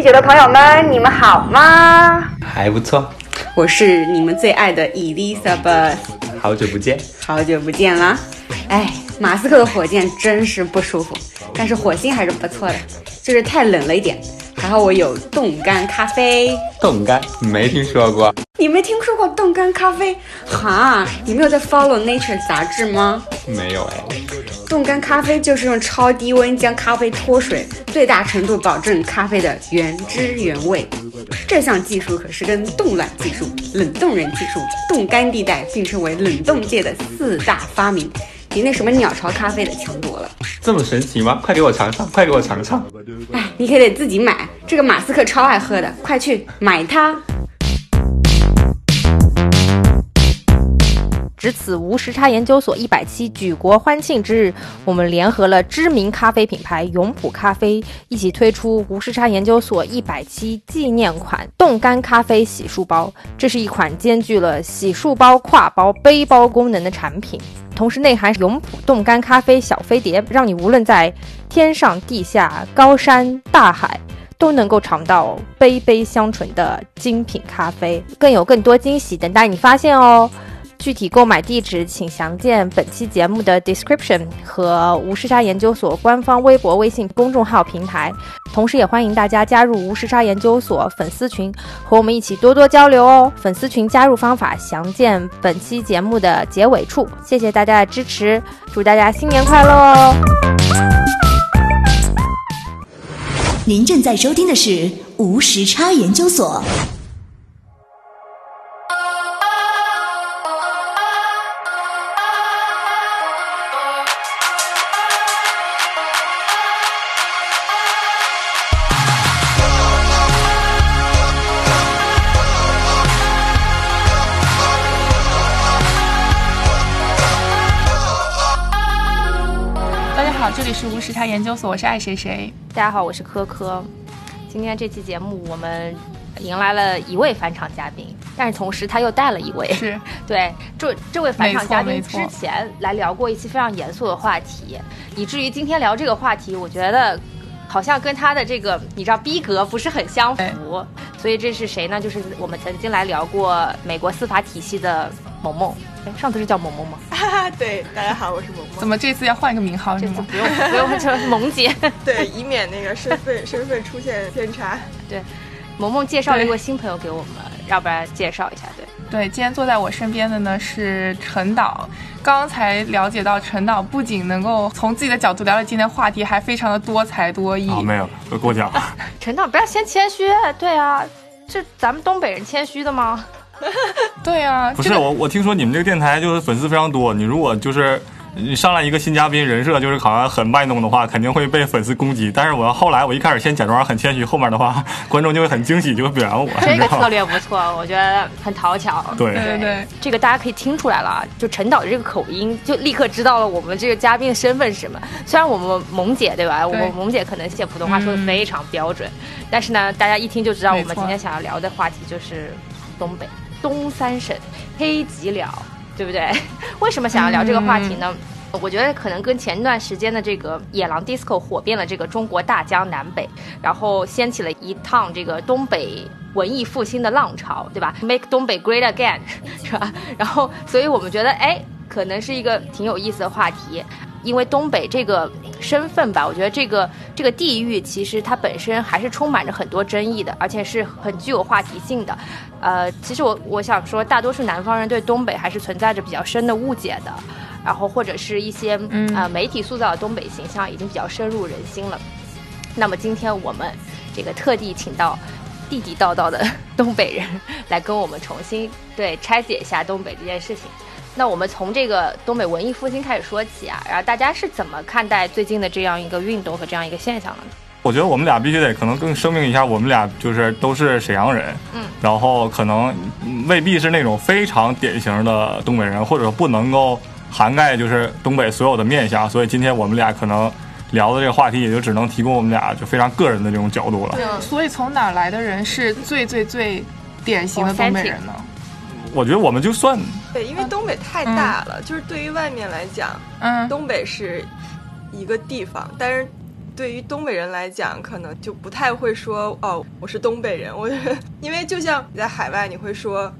第九的朋友们，你们好吗？还不错，我是你们最爱的 Elizabeth，好久不见。好久不见啦！哎，马斯克的火箭真是不舒服，但是火星还是不错的，就是太冷了一点。还好我有冻干咖啡，冻干没听说过，你没听说过冻干咖啡？哈，你没有在 follow Nature 杂志吗？没有哎。冻干咖啡就是用超低温将咖啡脱水，最大程度保证咖啡的原汁原味。这项技术可是跟冻卵技术、冷冻人技术、冻干地带并称为冷冻界的四大发明，比那什么鸟巢咖啡的强多了。这么神奇吗？快给我尝尝，快给我尝尝。哎，你可得自己买，这个马斯克超爱喝的，快去买它。值此无时差研究所一百期举国欢庆之日，我们联合了知名咖啡品牌永璞咖啡，一起推出无时差研究所一百期纪念款冻干咖啡洗漱包。这是一款兼具了洗漱包、挎包、背包功能的产品，同时内含永璞冻干咖啡小飞碟，让你无论在天上地下、高山大海，都能够尝到杯杯香醇的精品咖啡。更有更多惊喜等待你发现哦！具体购买地址，请详见本期节目的 description 和无时差研究所官方微博、微信公众号平台。同时，也欢迎大家加入无时差研究所粉丝群，和我们一起多多交流哦。粉丝群加入方法详见本期节目的结尾处。谢谢大家的支持，祝大家新年快乐哦！您正在收听的是无时差研究所。大家好，这里是无时差研究所，我是爱谁谁。大家好，我是科科。今天这期节目我们迎来了一位返场嘉宾，但是同时他又带了一位。是 对，这这位返场嘉宾之前来聊过一期非常严肃的话题，以至于今天聊这个话题，我觉得好像跟他的这个你知道逼格不是很相符。所以这是谁呢？就是我们曾经来聊过美国司法体系的萌萌。哎，上次是叫萌萌吗？哈哈，对，大家好，我是萌萌。怎么这次要换一个名号是吗？这次不用不用叫萌姐。对，以免那个身份身份出现偏差。对，萌萌介绍了一位新朋友给我们，要不然介绍一下？对。对，今天坐在我身边的呢是陈导。刚才了解到陈导不仅能够从自己的角度聊聊今天话题，还非常的多才多艺。啊，没有，过奖。陈导，不要先谦虚。对啊，是咱们东北人谦虚的吗？对啊，这个不是我，我听说你们这个电台就是粉丝非常多，你如果就是你上来一个新嘉宾，人设就是好像很卖弄的话，肯定会被粉丝攻击。但是我后来我一开始先假装很谦虚，后面的话观众就会很惊喜，就会表扬我。这个策略不错，我觉得很讨巧。对对对对，这个大家可以听出来了啊，就陈导的这个口音，就立刻知道了我们这个嘉宾的身份是什么。虽然我们萌姐对吧，我们萌姐可能写普通话说的非常标准，但是呢，大家一听就知道我们今天想要聊的话题就是东北东三省黑吉辽，对不对？为什么想要聊这个话题呢？我觉得可能跟前段时间的这个野狼 disco 火遍了这个中国大江南北，然后掀起了一趟这个东北文艺复兴的浪潮，对吧？Make 东北 great again，是吧？然后，所以我们觉得，哎，可能是一个挺有意思的话题。因为东北这个身份吧，我觉得这个这个地域其实它本身还是充满着很多争议的，而且是很具有话题性的。呃，其实我我想说，大多数南方人对东北还是存在着比较深的误解的，然后或者是一些嗯呃媒体塑造的东北形象已经比较深入人心了。那么今天我们这个特地请到地地道道的东北人来跟我们重新对拆解一下东北这件事情。那我们从这个东北文艺复兴开始说起啊，然后大家是怎么看待最近的这样一个运动和这样一个现象的呢？我觉得我们俩必须得可能更声明一下，我们俩就是都是沈阳人，嗯，然后可能嗯未必是那种非常典型的东北人，或者说不能够涵盖就是东北所有的面相，所以今天我们俩可能聊的这个话题也就只能提供我们俩就非常个人的这种角度了。所以从哪儿来的人是最最最典型的东北人呢？我觉得我们就算。对，因为东北太大了，就是对于外面来讲，嗯，东北是一个地方，但是对于东北人来讲，可能就不太会说哦，我是东北人。我觉得，因为就像你在海外，你会说，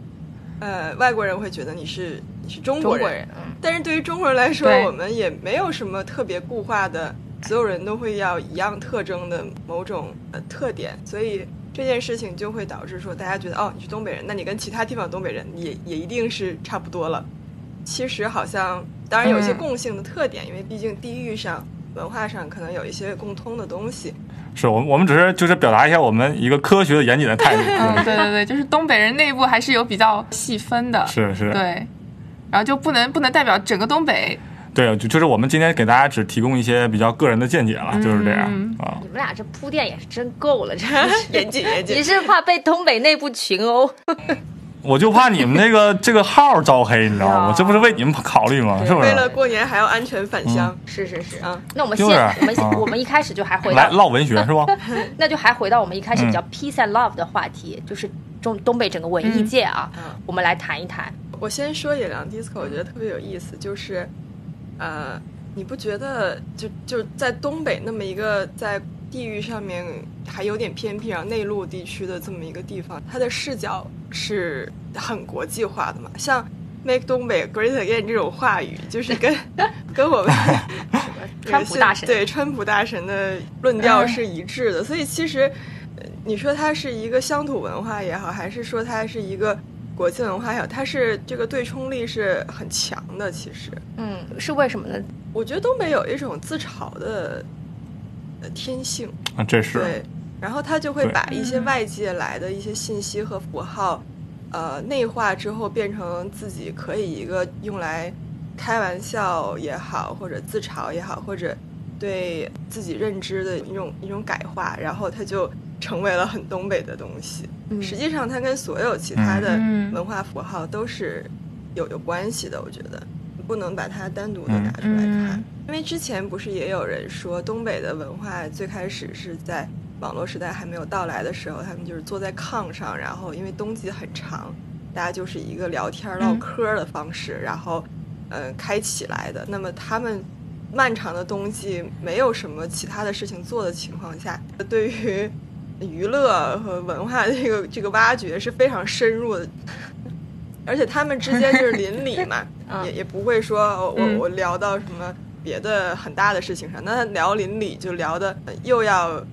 呃，外国人会觉得你是你是中国人，国人，嗯，但是对于中国人来说，我们也没有什么特别固化的，所有人都会要一样特征的某种呃特点，所以这件事情就会导致说，大家觉得哦，你是东北人，那你跟其他地方的东北人也也一定是差不多了。其实好像当然有一些嗯共性的特点，因为毕竟地域上、文化上可能有一些共通的东西。是我们我们只是就是表达一下我们一个科学的严谨的态度。嗯，对对对对，就是东北人内部还是有比较细分的，是是，对，然后就不能不能代表整个东北，对，就就是我们今天给大家只提供一些比较个人的见解了，就是这样嗯啊。你们俩这铺垫也是真够了，这。严谨严谨 你，是怕被东北内部群殴？我就怕你们那个这个号招黑，你知道吗？这不是为你们考虑吗？是不是？为了过年还要安全返乡。是是是啊那我们先，就是我们啊我们一开始就还回到，来唠文学是吧？那就还回到我们一开始比较嗯 peace and love 的话题，就是中东北整个文艺界啊，嗯我们来谈一谈。我先说野狼 disco，我觉得特别有意思，就是，呃，你不觉得就就在东北那么一个在地域上面还有点偏僻，然后内陆地区的这么一个地方，它的视角是很国际化的嘛？像 “make 东北 great again” 这种话语，就是跟 跟我们 川普大神对川普大神的论调是一致的，所以其实。呃你说它是一个乡土文化也好，还是说它是一个国际文化也好，它是这个对冲力是很强的。其实，嗯，是为什么呢？我觉得东北有一种自嘲的呃天性，啊，这是对，然后他就会把一些外界来的一些信息和符号，呃，内化之后变成自己可以一个用来开玩笑也好，或者自嘲也好，或者对自己认知的一种一种改化，然后他就成为了很东北的东西。嗯实际上，它跟所有其他的嗯文化符号都是有有关系的。我觉得不能把它单独的嗯拿出来看。嗯因为之前不是也有人说，东北的文化最开始是在网络时代还没有到来的时候，他们就是坐在炕上，然后因为冬季很长，大家就是一个聊天唠嗑的方式，然后嗯、呃开起来的。那么他们漫长的冬季没有什么其他的事情做的情况下，对于娱乐和文化的这个这个挖掘是非常深入的。而且他们之间就是邻里嘛，嗯也也不会说哦我嗯我聊到什么别的很大的事情上，那聊邻里就聊的又要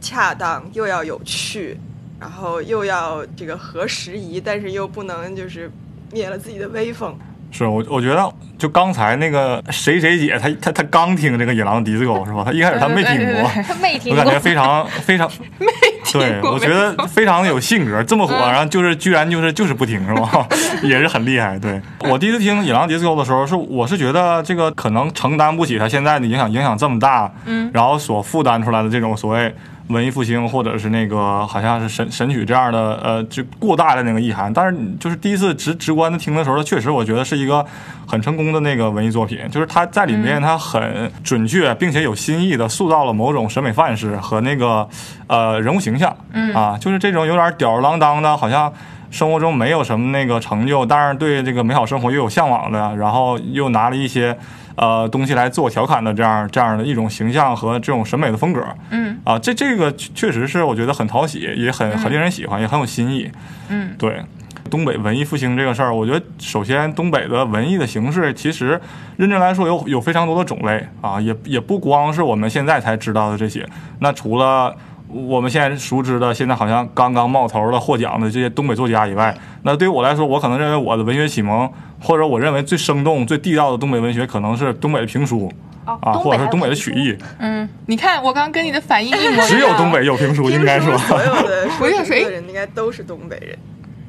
恰当又要有趣，然后又要这个合时宜，但是又不能就是灭了自己的威风。是我我觉得就刚才那个谁谁姐，她她她刚听这个野狼 disco 是吧？她一开始她没听过，她没听过我感觉，非常非常 没听，过对我觉得非常有性格，这么火，嗯然后就是居然就是就是不听是吧？也是很厉害。对我第一次听野狼 disco 的时候，是我是觉得这个可能承担不起他现在的影响，影响这么大，嗯，然后所负担出来的这种所谓文艺复兴或者是那个好像是神神曲这样的呃，就过大的那个意涵。但是就是第一次直直观的听的时候，确实我觉得是一个很成功的那个文艺作品，就是它在里面它很准确并且有新意的塑造了某种审美范式和那个呃人物形象，嗯啊，就是这种有点吊儿郎当的，好像。生活中没有什么那个成就，但是对这个美好生活又有向往的，然后又拿了一些呃东西来做调侃的这样这样的一种形象和这种审美的风格，嗯。啊，这这个确确实是我觉得很讨喜，也很很令人喜欢，也很有新意。嗯。对，东北文艺复兴这个事儿，我觉得首先东北的文艺的形式，其实认真来说有有非常多的种类啊，也也不光是我们现在才知道的这些。那除了我们现在熟知的，现在好像刚刚冒头的获奖的这些东北作家以外，那对于我来说，我可能认为我的文学启蒙，或者我认为最生动、最地道的东北文学，可能是东北的评书哦啊，或者是东北的曲艺。嗯，你看我刚刚跟你的反应一模一样，只有东北有评书，应该说。所有的说评我想说的人应该都是东北人。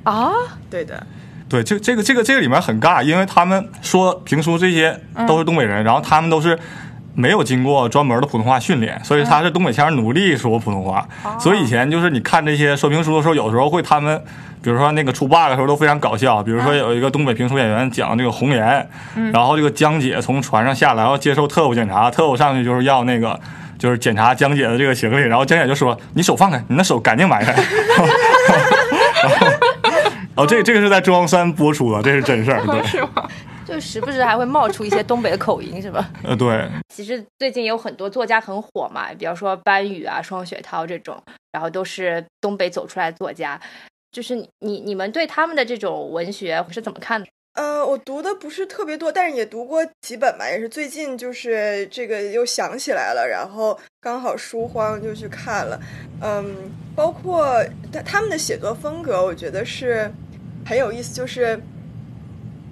啊，对的，对，这这个这个这个里面很尬，因为他们说评书这些都是东北人，然后他们都是没有经过专门的普通话训练，所以他是东北腔努力说普通话。所以以前就是你看这些说评书的时候，有时候会他们。比如说那个出 bug 的时候都非常搞笑，比如说有一个东北评书演员讲这个红颜，然后这个江姐从船上下来要接受特务检查，特务上去就是要那个就是检查江姐的这个行李，然后江姐就说：“你手放开，你那手赶紧埋汰。” 哦，这这个是在中央三播出的，这是真事儿，对。就就时不时还会冒出一些东北的口音，是吧？呃，对，其实最近有很多作家很火嘛，比方说班宇啊、双雪涛这种，然后都是东北走出来的作家。就是你你你们对他们的这种文学是怎么看的？呃，我读的不是特别多，但是也读过几本吧，也是最近就是这个又想起来了，然后刚好书荒就去看了。嗯，包括他他们的写作风格，我觉得是很有意思，就是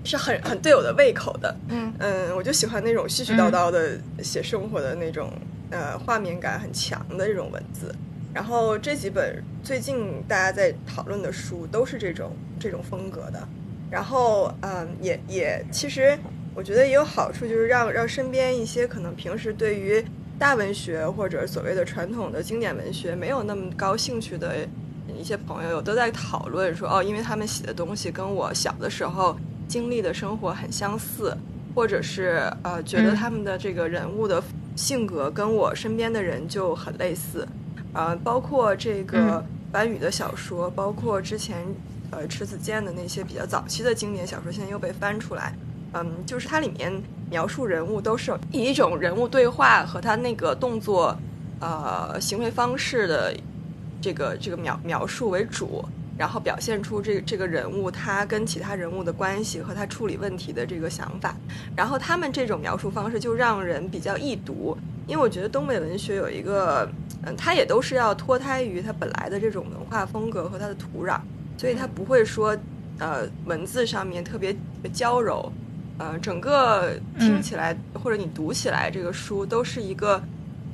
是很很对我的胃口的。嗯嗯，我就喜欢那种絮絮叨叨的写生活的那种，呃，画面感很强的这种文字。然后这几本最近大家在讨论的书都是这种这种风格的。然后，嗯，也也，其实我觉得也有好处，就是让让身边一些可能平时对于大文学或者所谓的传统的经典文学没有那么高兴趣的一些朋友，都在讨论说，哦，因为他们写的东西跟我小的时候经历的生活很相似，或者是呃，觉得他们的这个人物的性格跟我身边的人就很类似，呃，包括这个班宇的小说，包括之前。呃，池子健的那些比较早期的经典小说，现在又被翻出来。嗯，就是它里面描述人物都是以一种人物对话和他那个动作、呃行为方式的这个这个描描述为主，然后表现出这这个人物他跟其他人物的关系和他处理问题的这个想法。然后他们这种描述方式就让人比较易读，因为我觉得东北文学有一个，嗯，它也都是要脱胎于它本来的这种文化风格和它的土壤。所以它不会说，呃，文字上面特别娇柔，呃，整个听起来或者你读起来，这个书都是一个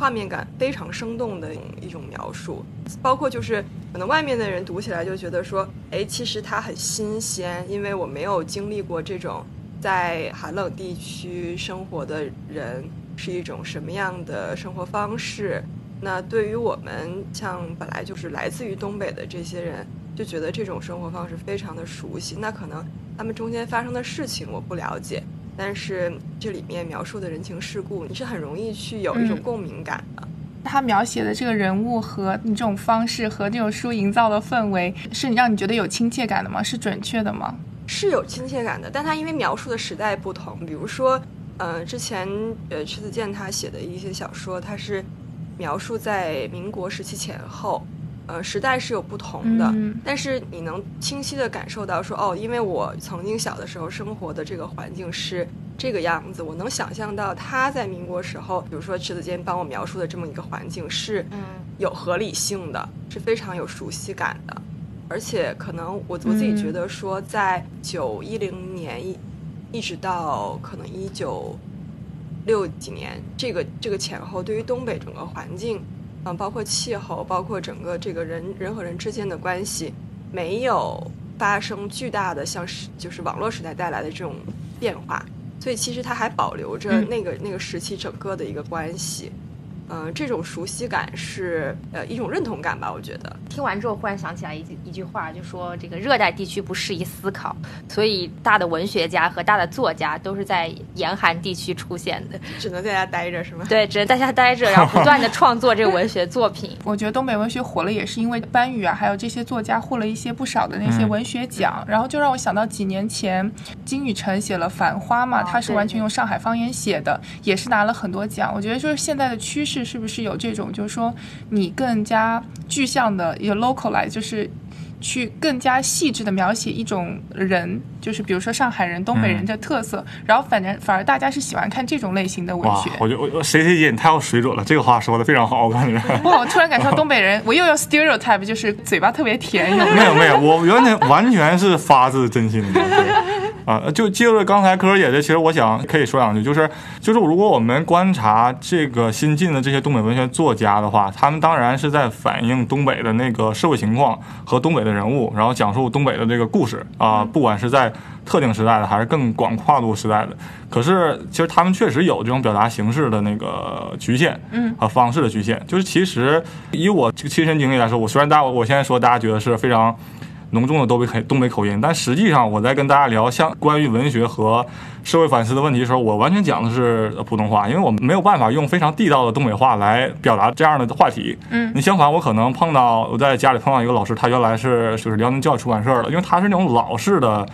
画面感非常生动的一种描述。包括就是可能外面的人读起来就觉得说，哎，其实它很新鲜，因为我没有经历过这种在寒冷地区生活的人是一种什么样的生活方式。那对于我们像本来就是来自于东北的这些人。就觉得这种生活方式非常的熟悉，那可能他们中间发生的事情我不了解，但是这里面描述的人情世故，你是很容易去有一种共鸣感的。他描写的这个人物和你这种方式和这种书营造的氛围，是你让你觉得有亲切感的吗？是准确的吗？是有亲切感的，但他因为描述的时代不同，比如说，呃，之前呃迟子健他写的一些小说，他是描述在民国时期前后。呃，时代是有不同的，但是你能清晰的感受到说，哦，因为我曾经小的时候生活的这个环境是这个样子，我能想象到他在民国时候，比如说池子坚帮我描述的这么一个环境是有合理性的，是非常有熟悉感的，而且可能我我自己觉得说，在九一零年一一直到可能一九六几年这个这个前后，对于东北整个环境。嗯，包括气候，包括整个这个人人和人之间的关系，没有发生巨大的像是就是网络时代带来的这种变化，所以其实它还保留着那个那个时期整个的一个关系。嗯，这种熟悉感是呃一种认同感吧，我觉得。听完之后，忽然想起来一句一句话，就说这个热带地区不适宜思考，所以大的文学家和大的作家都是在严寒地区出现的，只能在家待着是吗？对，只能在家待着，然后不断的创作这个文学作品。我觉得东北文学火了，也是因为班宇啊，还有这些作家获了一些不少的那些文学奖，然后就让我想到几年前金宇澄写了《繁花》嘛，他是完全用上海方言写的，也是拿了很多奖。我觉得就是现在的趋势。是不是有这种，就是说你更加具象的一个 local 来，就是去更加细致的描写一种人，就是比如说上海人、东北人的特色，然后反正反而大家是喜欢看这种类型的文学。我觉得我谁谁姐你太有水准了，这个话说的非常好，我感觉。哇，我突然感受到东北人，我又要 stereotype，就是嘴巴特别甜。没有没有，我完全完全是发自真心的。啊，就接着刚才柯姐姐，其实我想可以说两句，就是就是如果我们观察这个新晋的这些东北文学作家的话，他们当然是在反映东北的那个社会情况和东北的人物，然后讲述东北的这个故事啊，不管是在特定时代的还是更广跨度时代的，可是其实他们确实有这种表达形式的那个局限，嗯，和方式的局限。就是其实以我这个亲身经历来说，我虽然大我现在说大家觉得是非常。浓重的东北口东北口音，但实际上我在跟大家聊像关于文学和社会反思的问题的时候，我完全讲的是普通话，因为我没有办法用非常地道的东北话来表达这样的话题。嗯，你相反，我可能碰到我在家里碰到一个老师，他原来是就是辽宁教育出版社的，因为他是那种老式的。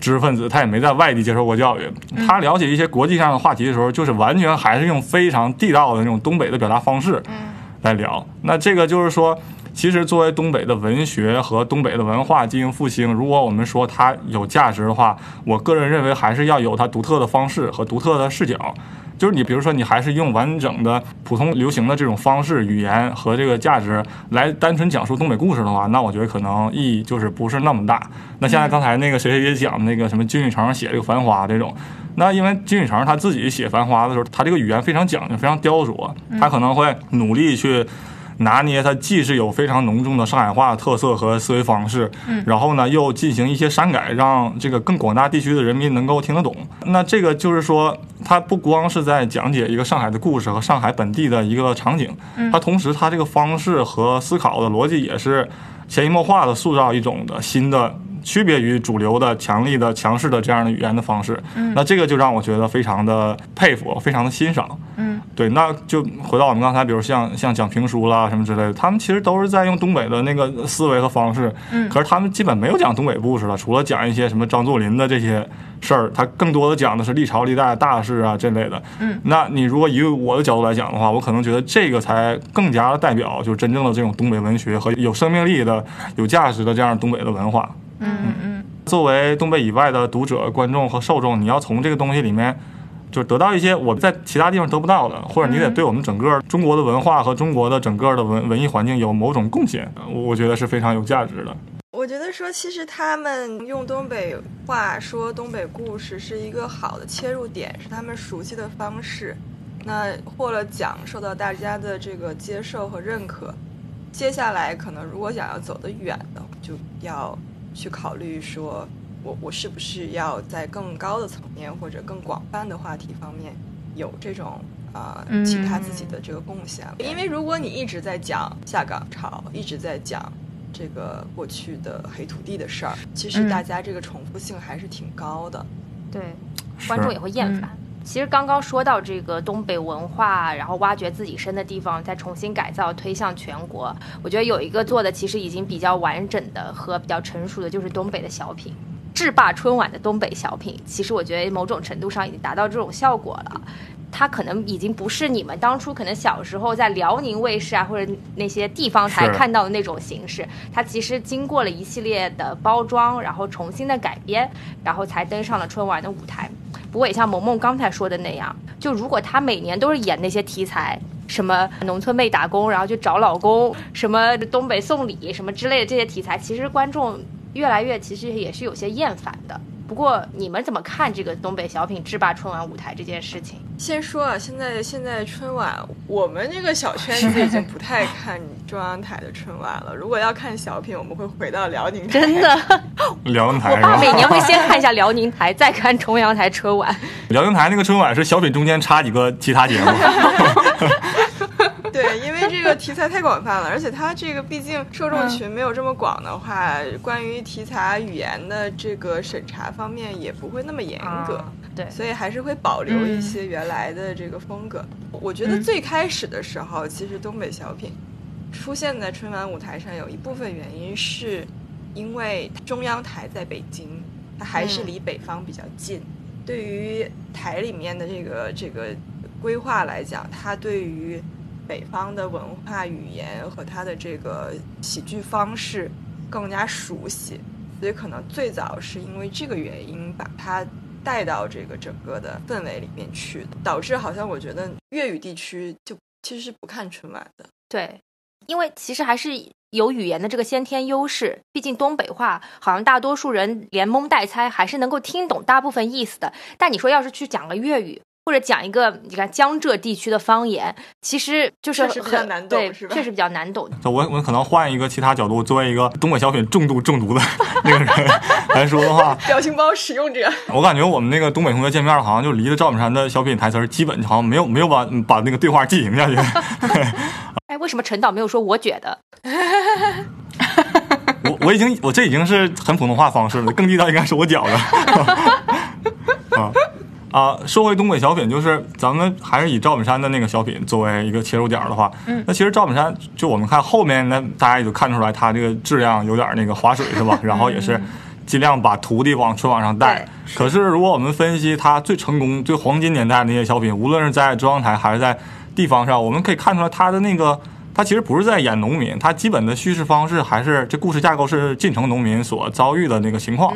知识分子，他也没在外地接受过教育，他了解一些国际上的话题的时候，就是完全还是用非常地道的那种东北的表达方式来聊。那这个就是说。其实，作为东北的文学和东北的文化进行复兴，如果我们说它有价值的话，我个人认为还是要有它独特的方式和独特的视角。就是你，比如说，你还是用完整的普通流行的这种方式、语言和这个价值来单纯讲述东北故事的话，那我觉得可能意义就是不是那么大。那现在刚才那个谁谁也讲那个什么金宇成写这个《繁花》这种，那因为金宇成他自己写《繁花》的时候，他这个语言非常讲究、非常雕琢，他可能会努力去。拿捏它既是有非常浓重的上海话特色和思维方式，嗯，然后呢又进行一些删改，让这个更广大地区的人民能够听得懂。那这个就是说，它不光是在讲解一个上海的故事和上海本地的一个场景，它同时它这个方式和思考的逻辑也是潜移默化的塑造一种的新的。区别于主流的强力的强势的这样的语言的方式，嗯，那这个就让我觉得非常的佩服，非常的欣赏，嗯，对，那就回到我们刚才，比如像像讲评书啦什么之类的，他们其实都是在用东北的那个思维和方式，嗯，可是他们基本没有讲东北故事了，除了讲一些什么张作霖的这些事儿，他更多的讲的是历朝历代大事啊这类的，嗯，那你如果以我的角度来讲的话，我可能觉得这个才更加的代表就是真正的这种东北文学和有生命力的、有价值的这样东北的文化。嗯嗯，作为东北以外的读者、观众和受众，你要从这个东西里面，就是得到一些我在其他地方得不到的，或者你得对我们整个中国的文化和中国的整个的文文艺环境有某种贡献，我觉得是非常有价值的。我觉得说，其实他们用东北话说东北故事是一个好的切入点，是他们熟悉的方式。那获了奖，受到大家的这个接受和认可。接下来可能如果想要走得远的，就要。去考虑说，我我是不是要在更高的层面或者更广泛的话题方面有这种啊其他自己的这个贡献？因为如果你一直在讲下岗潮，一直在讲这个过去的黑土地的事儿，其实大家这个重复性还是挺高的。对，观众也会厌烦。其实刚刚说到这个东北文化，然后挖掘自己深的地方，再重新改造推向全国。我觉得有一个做的其实已经比较完整的和比较成熟的，就是东北的小品，制霸春晚的东北小品。其实我觉得某种程度上已经达到这种效果了。它可能已经不是你们当初可能小时候在辽宁卫视啊或者那些地方台看到的那种形式。它其实经过了一系列的包装，然后重新的改编，然后才登上了春晚的舞台。不过也像萌萌刚才说的那样，就如果他每年都是演那些题材，什么农村妹打工，然后去找老公，什么东北送礼，什么之类的这些题材，其实观众越来越其实也是有些厌烦的。不过你们怎么看这个东北小品制霸春晚舞台这件事情？先说啊，现在现在春晚，我们这个小圈子已经不太看中央台的春晚了。如果要看小品，我们会回到辽宁台。真的，辽宁台。我爸每年会先看一下辽宁台，再看中央台春晚。辽宁台那个春晚是小品中间插几个其他节目。这个题材太广泛了，而且它这个毕竟受众群没有这么广的话，关于题材语言的这个审查方面也不会那么严格，对，所以还是会保留一些原来的这个风格。我觉得最开始的时候，其实东北小品出现在春晚舞台上，有一部分原因是因为中央台在北京，它还是离北方比较近，对于台里面的这个这个规划来讲，它对于北方的文化语言和他的这个喜剧方式更加熟悉，所以可能最早是因为这个原因把它带到这个整个的氛围里面去，导致好像我觉得粤语地区就其实是不看春晚的。对，因为其实还是有语言的这个先天优势，毕竟东北话好像大多数人连蒙带猜还是能够听懂大部分意思的。但你说要是去讲个粤语，或者讲一个你看江浙地区的方言，其实就是很难懂，对，确实比较难懂。我我可能换一个其他角度，作为一个东北小品重度中毒的 那个人来说的话，表情包使用者，我感觉我们那个东北同学见面，好像就离了赵本山的小品台词基本好像没有没有把把那个对话进行下去。哎，为什么陈导没有说？我觉得，我我已经我这已经是很普通话方式了，更地道应该是我讲的啊。啊，说回东北小品，就是咱们还是以赵本山的那个小品作为一个切入点的话，嗯，那其实赵本山就我们看后面，那大家也就看出来他这个质量有点那个划水是吧？然后也是尽量把徒弟往春晚上带。可是如果我们分析他最成功、最黄金年代的那些小品，无论是在中央台还是在地方上，我们可以看出来他的那个。他其实不是在演农民，他基本的叙事方式还是这故事架构是进城农民所遭遇的那个情况，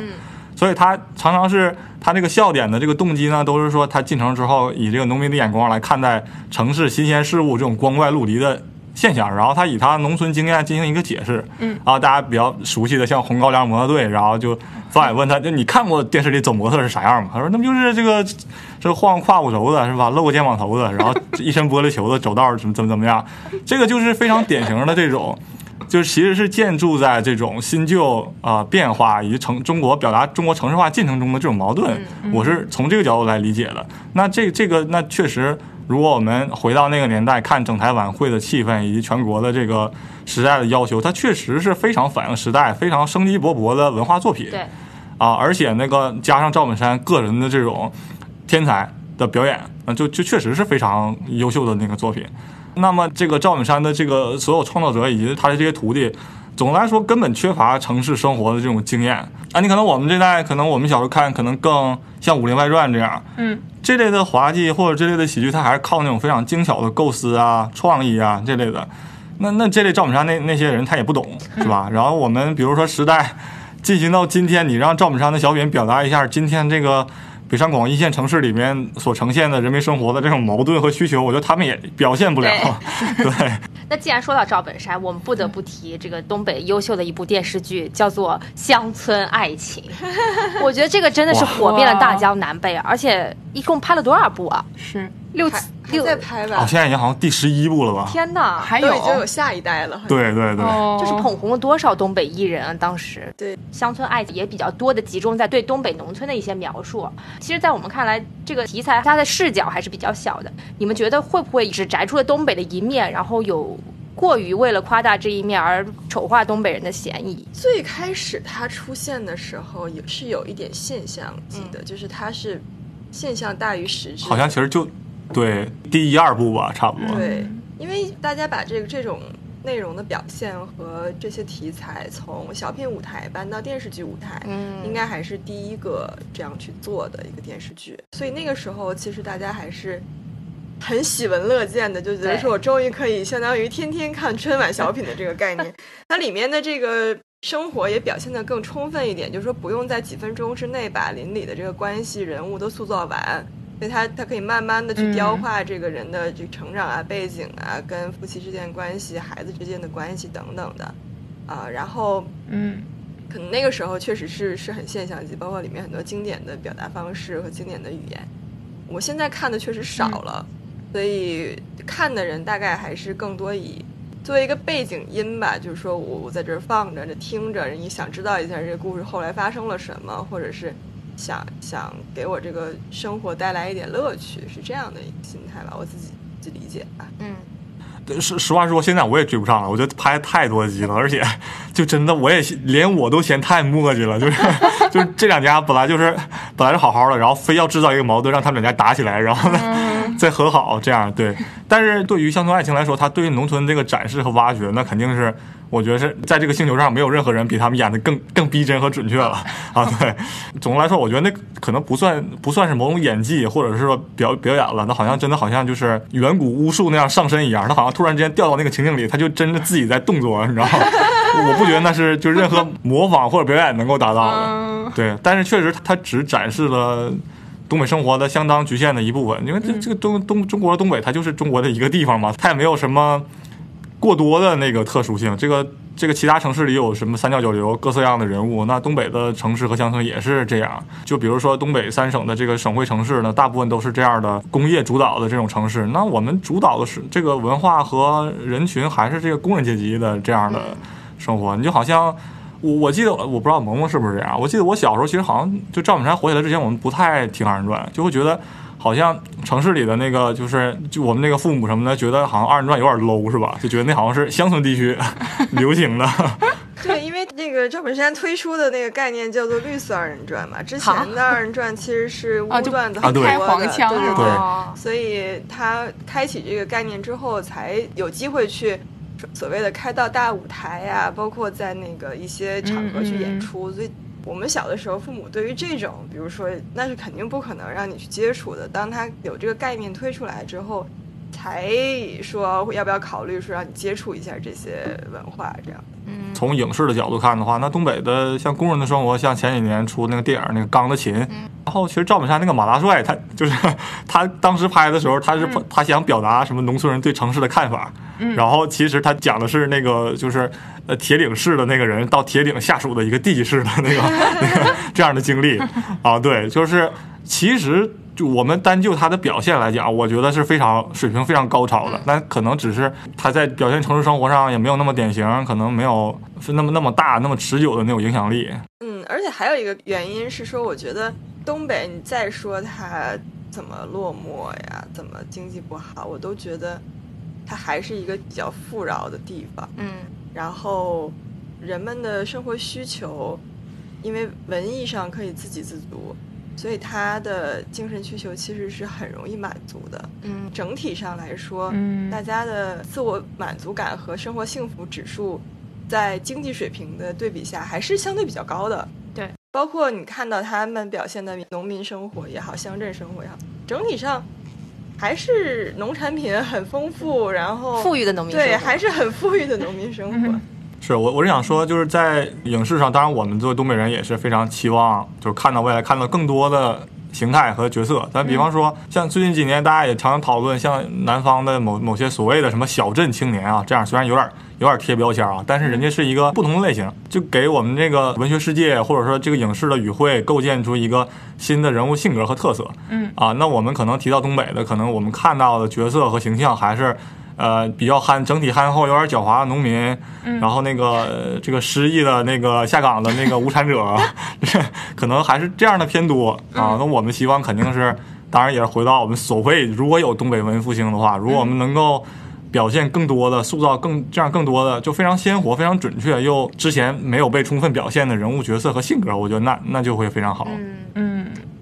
所以他常常是他这个笑点的这个动机呢，都是说他进城之后以这个农民的眼光来看待城市新鲜事物这种光怪陆离的。现象，然后他以他农村经验进行一个解释，嗯，然后大家比较熟悉的像红高粱模特队，然后就导演问他，就你看过电视里走模特是啥样吗？他说那不就是这个这个晃胯骨轴子是吧，露个肩膀头子，然后一身玻璃球子走道怎么怎么怎么样？这个就是非常典型的这种，就是其实是建筑在这种新旧啊变化以及城中国表达中国城市化进程中的这种矛盾，我是从这个角度来理解的。那这这个那确实。如果我们回到那个年代看整台晚会的气氛以及全国的这个时代的要求，它确实是非常反映时代、非常生机勃勃的文化作品。对，啊，而且那个加上赵本山个人的这种天才的表演，那就就确实是非常优秀的那个作品。那么这个赵本山的这个所有创作者以及他的这些徒弟。总的来说，根本缺乏城市生活的这种经验啊！你可能我们这代，可能我们小时候看，可能更像《武林外传》这样，嗯，这类的滑稽或者这类的喜剧，它还是靠那种非常精巧的构思啊、创意啊这类的。那那这类赵本山那那些人他也不懂，是吧？然后我们比如说时代进行到今天，你让赵本山的小品表达一下今天这个。北上广一线城市里面所呈现的人民生活的这种矛盾和需求，我觉得他们也表现不了。对。那既然说到赵本山，我们不得不提这个东北优秀的一部电视剧，叫做《乡村爱情》。我觉得这个真的是火遍了大江南北，而且一共拍了多少部啊？是。六六在拍吧？哦，现在已经好像第十一部了吧？天哪，还有已经有下一代了。对对对，就是捧红了多少东北艺人啊！当时对乡村爱情也比较多的集中在对东北农村的一些描述。其实，在我们看来，这个题材它的视角还是比较小的。你们觉得会不会只摘出了东北的一面，然后有过于为了夸大这一面而丑化东北人的嫌疑？最开始它出现的时候也是有一点现象级的，就是它是现象大于实质。好像其实就。对，第一二部吧，差不多。对，因为大家把这个这种内容的表现和这些题材从小品舞台搬到电视剧舞台，嗯，应该还是第一个这样去做的一个电视剧。所以那个时候，其实大家还是很喜闻乐见的，就觉得说我终于可以相当于天天看春晚小品的这个概念。它里面的这个生活也表现的更充分一点，就是说不用在几分钟之内把邻里的这个关系人物都塑造完。所以他他可以慢慢的去雕化这个人的这个成长啊、背景啊、跟夫妻之间关系、孩子之间的关系等等的，啊，然后嗯，可能那个时候确实是是很现象级，包括里面很多经典的表达方式和经典的语言。我现在看的确实少了，所以看的人大概还是更多以作为一个背景音吧，就是说我我在这儿放着，这听着，你想知道一下这个故事后来发生了什么，或者是。想想给我这个生活带来一点乐趣，是这样的一个心态吧，我自己就理解吧。嗯，实实话说，现在我也追不上了，我觉得拍太多集了，而且 就真的我也连我都嫌太磨叽了，就是就是这两家本来就是本来是好好的，然后非要制造一个矛盾，让他们两家打起来，然后呢再和好，这样对。但是对于乡村爱情来说，它对于农村这个展示和挖掘，那肯定是。我觉得是在这个星球上没有任何人比他们演的更更逼真和准确了啊！对，总的来说，我觉得那可能不算不算是某种演技，或者是说表表演了，那好像真的好像就是远古巫术那样上身一样，他好像突然之间掉到那个情境里，他就真的自己在动作，你知道吗？我不觉得那是就任何模仿或者表演能够达到的。对，但是确实他只展示了东北生活的相当局限的一部分，因为这这个东东中国的东北，它就是中国的一个地方嘛，它也没有什么。过多的那个特殊性，这个这个其他城市里有什么三教九流各色样的人物，那东北的城市和乡村也是这样。就比如说东北三省的这个省会城市呢，大部分都是这样的工业主导的这种城市。那我们主导的是这个文化和人群还是这个工人阶级的这样的生活。你就好像我我记得我不知道萌萌是不是这样，我记得我小时候其实好像就赵本山火起来之前，我们不太听二人转，就会觉得。好像城市里的那个，就是就我们那个父母什么的，觉得好像二人转有点 low 是吧？就觉得那好像是乡村地区 流行的。对，因为那个赵本山推出的那个概念叫做绿色二人转嘛，之前的二人转其实是污段子很多的，对对对。所以他开启这个概念之后，才有机会去所谓的开到大舞台呀，包括在那个一些场合去演出，所以。我们小的时候，父母对于这种，比如说，那是肯定不可能让你去接触的。当他有这个概念推出来之后，才说要不要考虑说让你接触一下这些文化，这样。从影视的角度看的话，那东北的像工人的生活，像前几年出那个电影那个《钢的琴》，然后其实赵本山那个马大帅，他就是 他当时拍的时候，他是、他想表达什么农村人对城市的看法，然后其实他讲的是那个就是呃铁岭市的那个人到铁岭下属的一个地级市的那个 那个这样的经历啊，对，就是其实。就我们单就他的表现来讲，我觉得是非常水平非常高超的。那可能只是他在表现城市生活上也没有那么典型，可能没有是那么那么大、那么持久的那种影响力。嗯，而且还有一个原因是说，我觉得东北，你再说它怎么落寞呀，怎么经济不好，我都觉得它还是一个比较富饶的地方。嗯，然后人们的生活需求，因为文艺上可以自给自足。所以他的精神需求其实是很容易满足的。嗯，整体上来说，嗯大家的自我满足感和生活幸福指数，在经济水平的对比下还是相对比较高的。对，包括你看到他们表现的农民生活也好，乡镇生活也好，整体上还是农产品很丰富，然后富裕的农民生对，还是很富裕的农民生活。是我我是想说，就是在影视上，当然我们作为东北人也是非常期望，就是看到未来看到更多的形态和角色。咱比方说，像最近几年大家也常常讨论，像南方的某某些所谓的什么小镇青年啊，这样虽然有点有点贴标签啊，但是人家是一个不同的类型，就给我们这个文学世界或者说这个影视的语汇构建出一个新的人物性格和特色。嗯啊，那我们可能提到东北的，可能我们看到的角色和形象还是。呃，比较憨，整体憨厚，有点狡猾的农民，然后那个、呃这个失意的那个下岗的那个无产者，可能还是这样的偏多啊。那我们希望肯定是，当然也是回到我们所谓，如果有东北文艺复兴的话，如果我们能够表现更多的，塑造更这样更多的，就非常鲜活、非常准确，又之前没有被充分表现的人物角色和性格，我觉得那那就会非常好。嗯，嗯，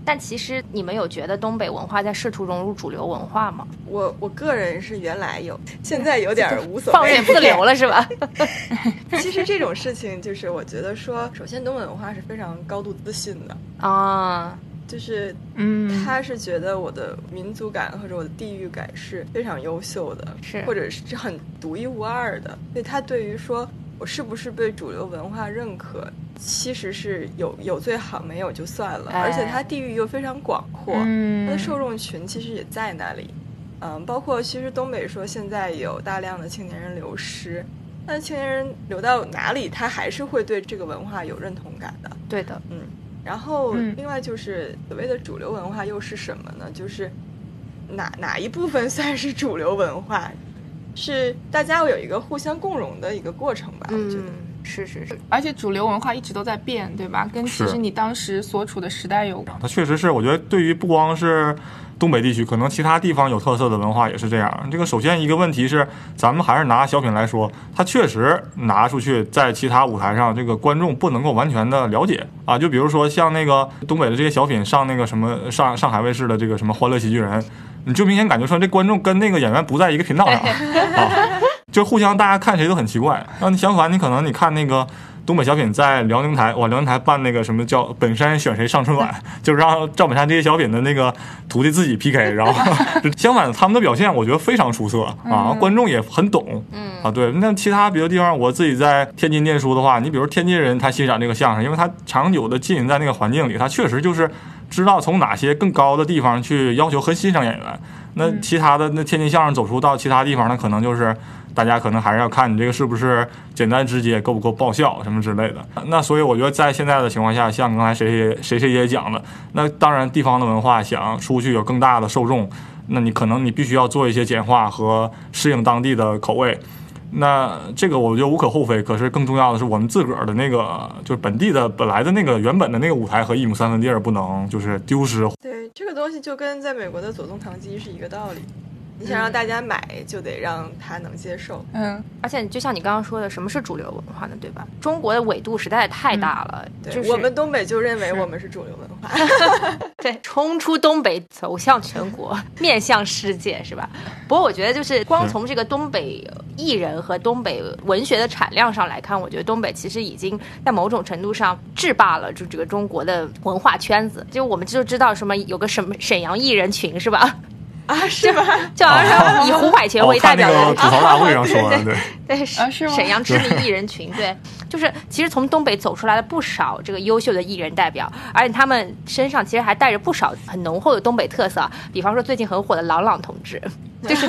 但其实你们有觉得东北文化在试图融入主流文化吗？我我个人是原来有，现在有点无所谓，放任自流了是吧？其实这种事情，就是我觉得说，首先东北文化是非常高度自信的，啊，就是嗯，他是觉得我的民族感或者我的地域感是非常优秀的，是或者是很独一无二的。所以他对于说我是不是被主流文化认可，其实是有有最好，没有就算了。哎而且它地域又非常广阔，嗯它的受众群其实也在那里。嗯，包括其实东北说现在有大量的青年人流失，那青年人流到哪里，他还是会对这个文化有认同感的。对的，嗯，然后嗯另外就是所谓的主流文化又是什么呢？就是哪哪一部分 算是主流文化？是大家会有一个互相共融的一个过程吧？我觉得。嗯，是是是，而且主流文化一直都在变，对吧？跟其实你当时所处的时代有关。它确实是，我觉得对于不光是东北地区，可能其他地方有特色的文化也是这样。这个首先一个问题是，咱们还是拿小品来说，它确实拿出去在其他舞台上，这个观众不能够完全的了解啊。就比如说像那个东北的这些小品上那个什么上上海卫视的这个什么《欢乐喜剧人》，你就明显感觉说这观众跟那个演员不在一个频道上 啊，就互相大家看谁都很奇怪。然后你相反，你可能你看那个。东北小品在辽宁台，哇，辽宁台办那个什么叫“本山选谁上春晚”，就是让赵本山这些小品的那个徒弟自己 PK，然后 相反他们的表现我觉得非常出色啊，观众也很懂，嗯啊，对。那其他别的地方，我自己在天津念书的话，你比如天津人他欣赏这个相声，因为他长久的浸淫在那个环境里，他确实就是知道从哪些更高的地方去要求和欣赏演员。那其他的那天津相声走出到其他地方，那可能就是大家可能还是要看你这个是不是简单直接，够不够爆笑什么之类的。那所以我觉得在现在的情况下，像刚才谁谁谁谁也讲的，那当然地方的文化想出去有更大的受众，那你可能你必须要做一些简化和适应当地的口味。那这个我觉得无可厚非，可是更重要的是我们自个儿的那个就是本地的本来的那个原本的那个舞台和一亩三分地儿不能就是丢失对，这个东西就跟在美国的左宗棠鸡是一个道理。你想让大家买，就得让他能接受。嗯，而且就像你刚刚说的，什么是主流文化呢？对吧？中国的纬度实在太大了，对，就是我们东北就认为我们是主流文化。对，冲出东北，走向全国，面向世界，是吧？不过我觉得，就是光从这个东北艺人和东北文学的产量上来看，我觉得东北其实已经在某种程度上制霸了就这个中国的文化圈子。就我们就知道什么有个什么沈阳艺人群是吧？啊，是吗？就好像是以胡海泉为代表的吐槽大会上说的，对，对，啊是吗沈阳知名艺人群，对，就是其实从东北走出来了不少这个优秀的艺人代表，而且他们身上其实还带着不少很浓厚的东北特色，比方说最近很火的郎朗同志，就是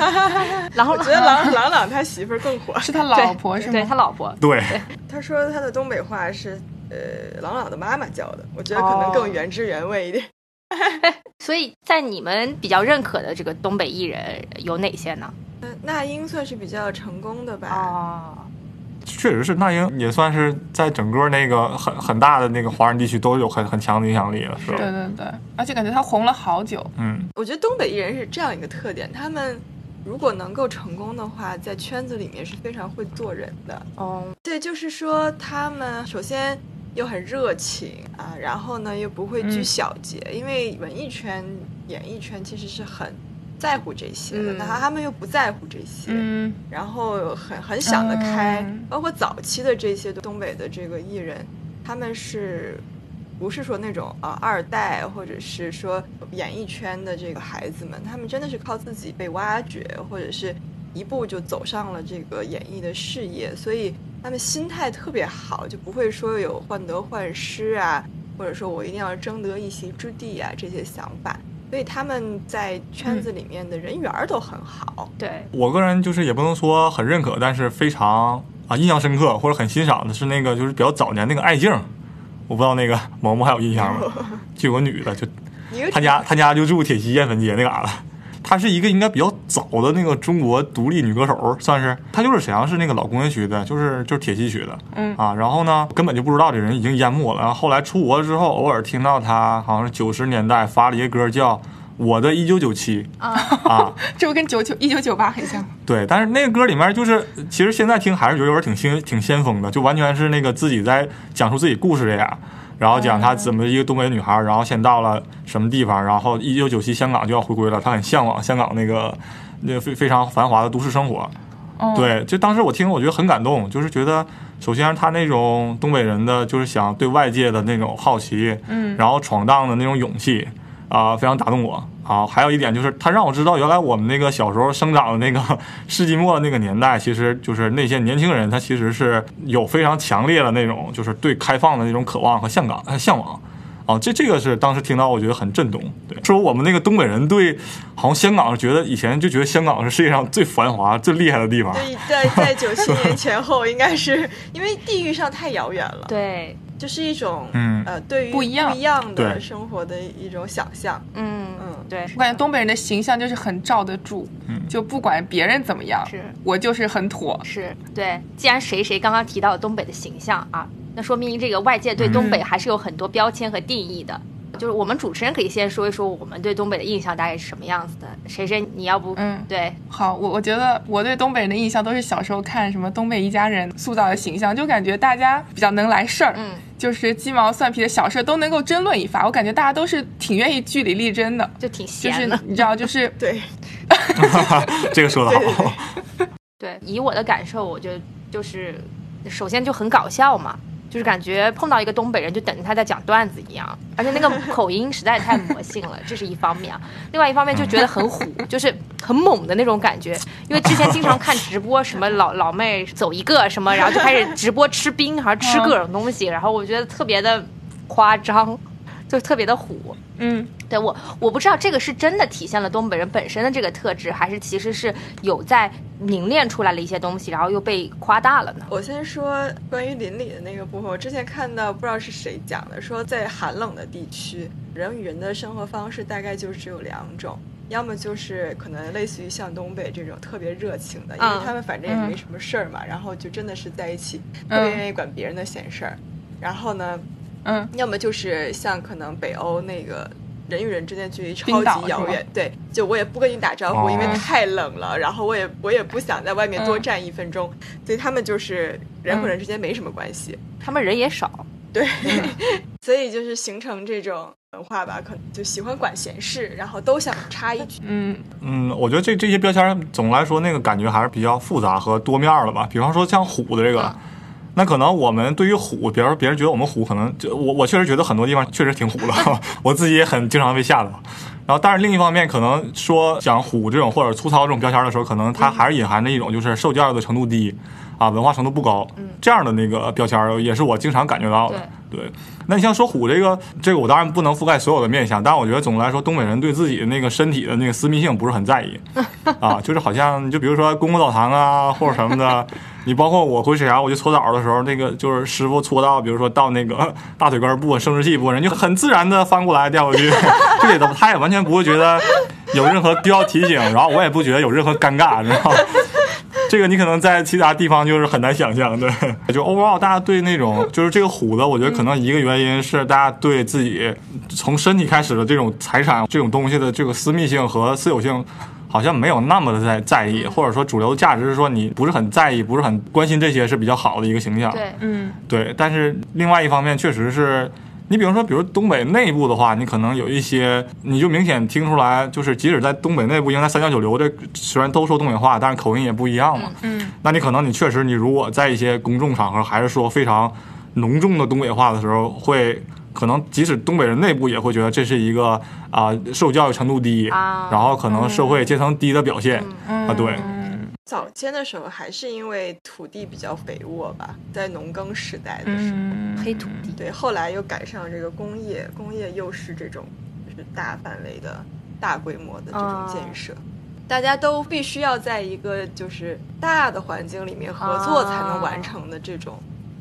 然后，我觉得郎朗朗他媳妇儿更火。是他老婆是吗？对他老婆，对，他说他的东北话是呃郎朗的妈妈教的，我觉得可能更原汁原味一点。所以在你们比较认可的这个东北艺人有哪些呢？呃那英算是比较成功的吧？哦，确实是那英也算是在整个那个很很大的那个华人地区都有很很强的影响力了，是吧？对对对，而且感觉他红了好久。嗯，我觉得东北艺人是这样一个特点，他们如果能够成功的话，在圈子里面是非常会做人的。哦，对，就是说他们首先又很热情啊，然后呢又不会拘嗯小节，因为文艺圈、演艺圈其实是很在乎这些的，嗯那、他们又不在乎这些。嗯然后很很想得开，嗯包括早期的这些东北的这个艺人，他们是不是说那种啊、二代，或者是说演艺圈的这个孩子们，他们真的是靠自己被挖掘，或者是一步就走上了这个演艺的事业，所以他们心态特别好，就不会说有患得患失啊，或者说我一定要争得一席之地啊这些想法。所以他们在圈子里面的人缘儿都很好，对，我个人就是也不能说很认可，但是非常啊印象深刻或者很欣赏的是那个就是比较早年那个艾静，我不知道那个萌萌还有印象吗？就有个女的，就她家她家就住铁西燕坟街那嘎达。她是一个应该比较早的那个中国独立女歌手，算是。她就是沈阳市那个老工业区的，就是就是铁西区的，嗯。啊，然后呢根本就不知道这人已经淹没了，然后后来出国之后，偶尔听到她好像是九十年代发了一个歌叫《我的一九九七》啊，这不跟九九一九九八很像？对，但是那个歌里面就是，其实现在听还是觉得有点挺先挺先锋的，就完全是那个自己在讲述自己故事这样，然后讲她怎么一个东北女孩，然后先到了什么地方，然后一九九七香港就要回归了，她很向往香港那个那个非非常繁华的都市生活。哦，对，就当时我听，我觉得很感动，就是觉得首先他那种东北人的就是想对外界的那种好奇，嗯。然后闯荡的那种勇气啊、非常打动我啊。还有一点就是，他让我知道，原来我们那个小时候生长的那个 世纪末那个年代，其实就是那些年轻人，他其实是有非常强烈的那种，就是对开放的那种渴望和向港呃向往。啊，这这个是当时听到，我觉得很震动。对，说我们那个东北人对，好像香港是觉得以前就觉得香港是世界上最繁华、最厉害的地方。对，在在 九七年前后，应该是因为地域上太遥远了，对，就是一种嗯。呃对于不一样。不一样的生活的一种想象。嗯。嗯。对，我感觉东北人的形象就是很罩得住，嗯。就不管别人怎么样，是。我就是很妥。是。对。既然谁谁刚刚提到了东北的形象啊，那说明这个外界对东北还是有很多标签和定义的。就是我们主持人可以先说一说我们对东北的印象大概是什么样子的。谁谁，你要不嗯对好，我我觉得我对东北人的印象都是小时候看什么《东北一家人》塑造的形象，就感觉大家比较能来事儿，嗯，就是鸡毛蒜皮的小事都能够争论一番。我感觉大家都是挺愿意据理力争的，就挺就是闲的。你知道，就是 对，这个说的对好。对，以我的感受，我觉得就是首先就很搞笑嘛，就是感觉碰到一个东北人就等着他在讲段子一样，而且那个口音实在太魔性了，这是一方面啊。另外一方面就觉得很虎，就是很猛的那种感觉。因为之前经常看直播，什么老老妹走一个什么，然后就开始直播吃冰，还是吃各种东西，然后我觉得特别的夸张，就特别的虎。嗯，对我，我不知道这个是真的体现了东北人本身的这个特质，还是其实是有在凝练出来了一些东西，然后又被夸大了呢？我先说关于邻里的那个部分，我之前看到不知道是谁讲的，说在寒冷的地区，人与人的生活方式大概就只有两种。要么就是可能类似于像东北这种特别热情的，因为嗯他们反正也没什么事儿嘛，然后就真的是在一起，特别愿意管别人的闲事儿。然后呢，嗯，要么就是像可能北欧那个人与人之间距离超级遥远，对，就我也不跟你打招呼，哦。因为太冷了，然后我也我也不想在外面多嗯站一分钟，所以他们就是人和人之间没什么关系。他们人也少，对，所以就是形成这种文化吧，可能就喜欢管闲事，然后都想插一句。嗯，嗯，我觉得这这些标签总的来说那个感觉还是比较复杂和多面儿的吧。比方说像虎的这个，那可能我们对于虎，比如说别人觉得我们虎，可能就我我确实觉得很多地方确实挺虎的，我自己也很经常被吓到。然后，但是另一方面，可能说讲虎这种或者粗糙这种标签儿的时候，可能它还是隐含着一种就是受教育的程度低。啊，文化程度不高，这样的那个标签儿也是我经常感觉到的。对，那你像说虎这个，这个我当然不能覆盖所有的面相，但我觉得总的来说，东北人对自己的那个身体的那个私密性不是很在意啊，就是好像就比如说公共澡堂啊或者什么的，你包括我回沈阳，我去搓澡的时候，那个就是师傅搓到，比如说到那个大腿根部分、生殖器部分，人就很自然的翻过来掉过去，这也他也完全不会觉得有任何必要提醒，然后我也不觉得有任何尴尬，你知道吗？这个你可能在其他地方就是很难想象，对，就 overall 大家对那种就是这个虎子，我觉得可能一个原因是大家对自己从身体开始的这种财产这种东西的这个私密性和私有性，好像没有那么的在在意，或者说主流价值是说你不是很在意，不是很关心这些是比较好的一个形象，对，嗯，对，但是另外一方面确实是。你比如说，比如东北内部的话，你可能有一些，你就明显听出来，就是即使在东北内部，因为在三教九流的，虽然都说东北话，但是口音也不一样嘛。嗯，那你可能你确实，你如果在一些公众场合还是说非常浓重的东北话的时候，会可能即使东北人内部也会觉得这是一个啊受教育程度低，啊然后可能社会阶层低的表现啊。对，早先的时候还是因为土地比较肥沃吧，在农耕时代的时候，嗯，黑土地，对，后来又赶上这个工业，工业又是这种就是大范围的大规模的这种建设。大家都必须要在一个就是大的环境里面合作才能完成的这种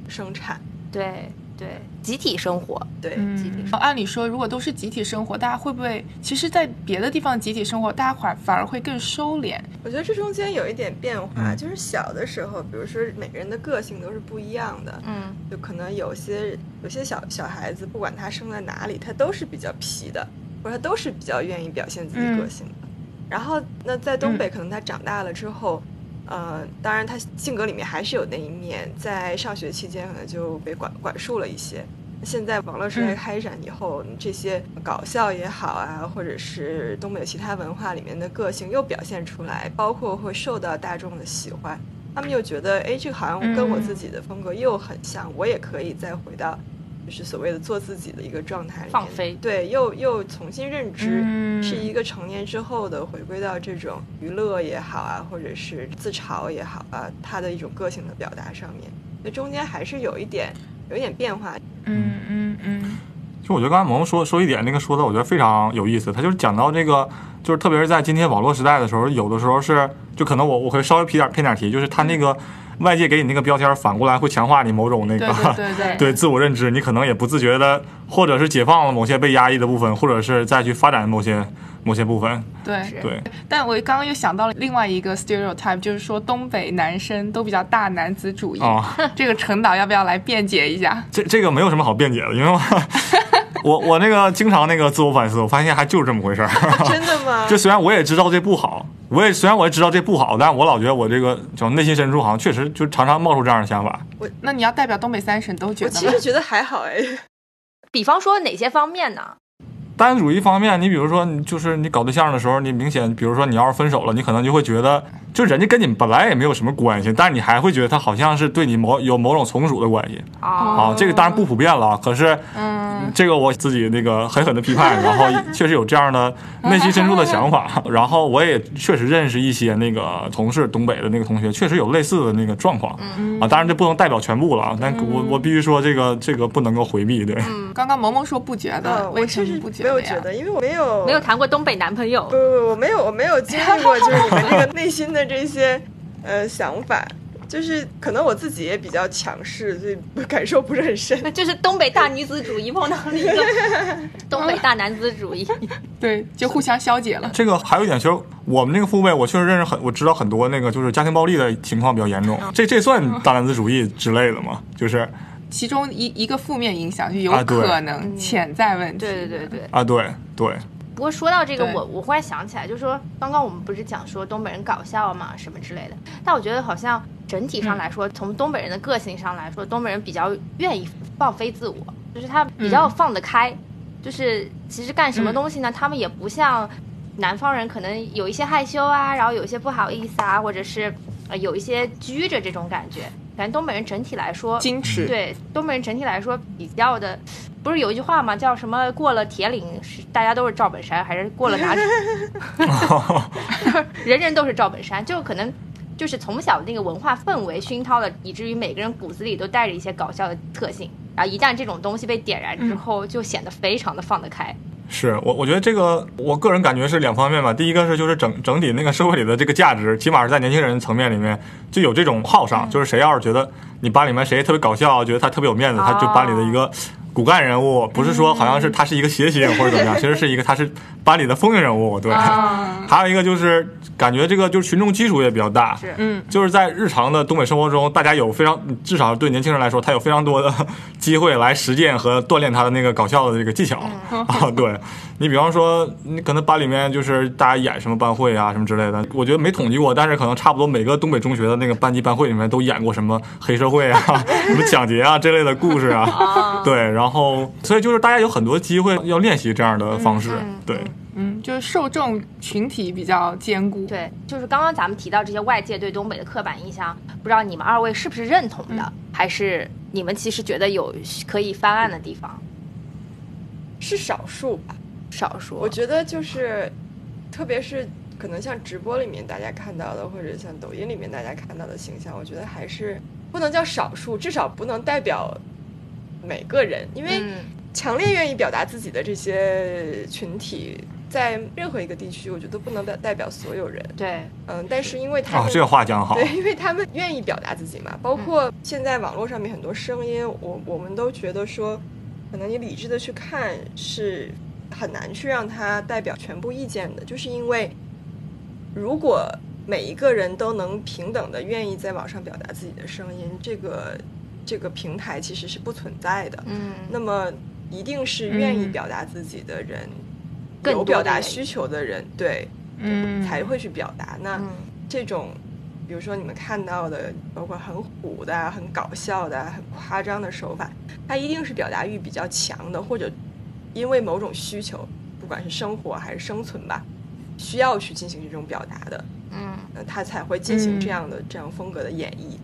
生产，对对，集体生活，对，集体嗯，按理说，如果都是集体生活，大家会不会？其实，在别的地方集体生活，大家反反而会更收敛。我觉得这中间有一点变化，嗯。就是小的时候，比如说每个人的个性都是不一样的，嗯，就可能有些有些小小孩子，不管他生在哪里，他都是比较皮的，或者他都是比较愿意表现自己个性的。然后那在东北，可能他长大了之后，呃，当然他性格里面还是有那一面，在上学期间可能就被管管束了一些。现在网络时代嗯。开展以后，这些搞笑也好啊，或者是东北其他文化里面的个性又表现出来，包括会受到大众的喜欢，他们又觉得，哎，这个好像跟我自己的风格又很像，我也可以再回到就是所谓的做自己的一个状态里面，放飞对，又又重新认知，嗯是一个成年之后的回归到这种娱乐也好啊，或者是自嘲也好啊，他的一种个性的表达上面，那中间还是有一点有一点变化。嗯嗯嗯就我觉得刚才萌萌说说一点，那个说的我觉得非常有意思。他就是讲到这个，就是特别是在今天网络时代的时候，有的时候是就可能我我会稍微偏点偏点题，就是他那个外界给你那个标签，反过来会强化你某种那对个对对对 对自我认知，你可能也不自觉的，或者是解放了某些被压抑的部分，或者是再去发展某些某些部分。对。对，但我刚刚又想到了另外一个 stereotype，就是说东北男生都比较大男子主义。哦这个陈导要不要来辩解一下？这这个没有什么好辩解的，因为我我我那个经常那个自我反思，我发现还就是这么回事儿。真的吗？就虽然我也知道这不好，我也虽然我也知道这不好，但我老觉得我这个就内心深处好像确实就常常冒出这样的想法。我那你要代表东北三省都觉得我其实？觉得还好哎，比方说哪些方面呢？单主义方面，你比如说，你就是你搞对象的时候，你明显，比如说你要是分手了，你可能就会觉得，就人家跟你本来也没有什么关系，但是你还会觉得他好像是对你某有某种从属的关系啊啊。这个当然不普遍了，可是，嗯，这个我自己那个狠狠的批判，然后确实有这样的内心深处的想法，然后我也确实认识一些那个同事，东北的那个同学，确实有类似的那个状况啊。当然这不能代表全部了，但我我必须说这个这个不能够回避，对。刚刚萌萌说不觉得，呃，我为什确实么不觉得呀没有觉？得，因为我没有没有谈过东北男朋友不，不不，我没有，我没有经历过，就是你们这个内心的这些呃想法，就是可能我自己也比较强势，所以感受不是很深。那 就是东北大女子主义碰到了一个 东北大男子主义。对，就互相消解了。这个还有一点，其实我们那个父辈，我确实认识很，我知道很多那个就是家庭暴力的情况比较严重。这这算大男子主义之类的吗？就是其中一一个负面影响就有可能潜在问题。对对对对。啊，对对，不过说到这个，我我忽然想起来，就是说刚刚我们不是讲说东北人搞笑嘛什么之类的，但我觉得好像整体上来说，从东北人的个性上来说，东北人比较愿意放飞自我，就是他比较放得开，就是其实干什么东西呢，他们也不像南方人可能有一些害羞啊，然后有一些不好意思啊，或者是呃有一些拘着这种感觉。感觉东北人整体来说，矜持对东北人整体来说比较的，不是有一句话吗？叫什么？过了铁岭是大家都是赵本山，还是过了哪里？人人都是赵本山，就可能就是从小那个文化氛围熏陶的，以至于每个人骨子里都带着一些搞笑的特性。然后一旦这种东西被点燃之后，就显得非常的放得开。是我，我觉得这个，我个人感觉是两方面吧。第一个是就是整整体那个社会里的这个价值，起码是在年轻人层面里面就有这种好上，就是谁要是觉得你班里面谁特别搞笑，觉得他特别有面子，他就班里的一个骨干人物，不是说好像是他是一个谐星或者怎么样，其实是一个他是班里的风云人物。对，还有一个就是感觉这个就是群众基础也比较大，是。嗯，就是在日常的东北生活中，大家有非常至少对年轻人来说，他有非常多的 机会来实践和锻炼他的那个搞笑的这个技巧、啊。对 你比方说，你可能班里面就是大家演什么班会啊什么之类的，我觉得没统计过，但是可能差不多每个东北中学的那个班级班会里面都演过什么黑社会啊、什么抢劫啊这类的故事啊。对，然后所以就是大家有很多机会要练习这样的方式。对。嗯，就是受众群体比较坚固。对，就是刚刚咱们提到这些外界对东北的刻板印象，不知道你们二位是不是认同的，还是你们其实觉得有可以翻案的地方？是少数吧。少数，我觉得就是，特别是可能像直播里面大家看到的，或者像抖音里面大家看到的形象，我觉得还是不能叫少数，至少不能代表每个人，因为嗯强烈愿意表达自己的这些群体，在任何一个地区，我觉得不能代代表所有人。对，嗯，但是因为他们、，啊这个话讲好。对，因为他们愿意表达自己嘛，包括现在网络上面很多声音，我我们都觉得说，可能你理智的去看是很难去让它代表全部意见的，就是因为如果每一个人都能平等的愿意在网上表达自己的声音，这个这个平台其实是不存在的。嗯，那么一定是愿意表达自己的人，更有表达需求的人，对，嗯，才会去表达。那、嗯这种，比如说你们看到的，包括很虎的啊、很搞笑的啊、很夸张的手法，它一定是表达欲比较强的，或者因为某种需求，不管是生活还是生存吧，需要去进行这种表达的，嗯呃，他才会进行嗯这样的、这样风格的演绎。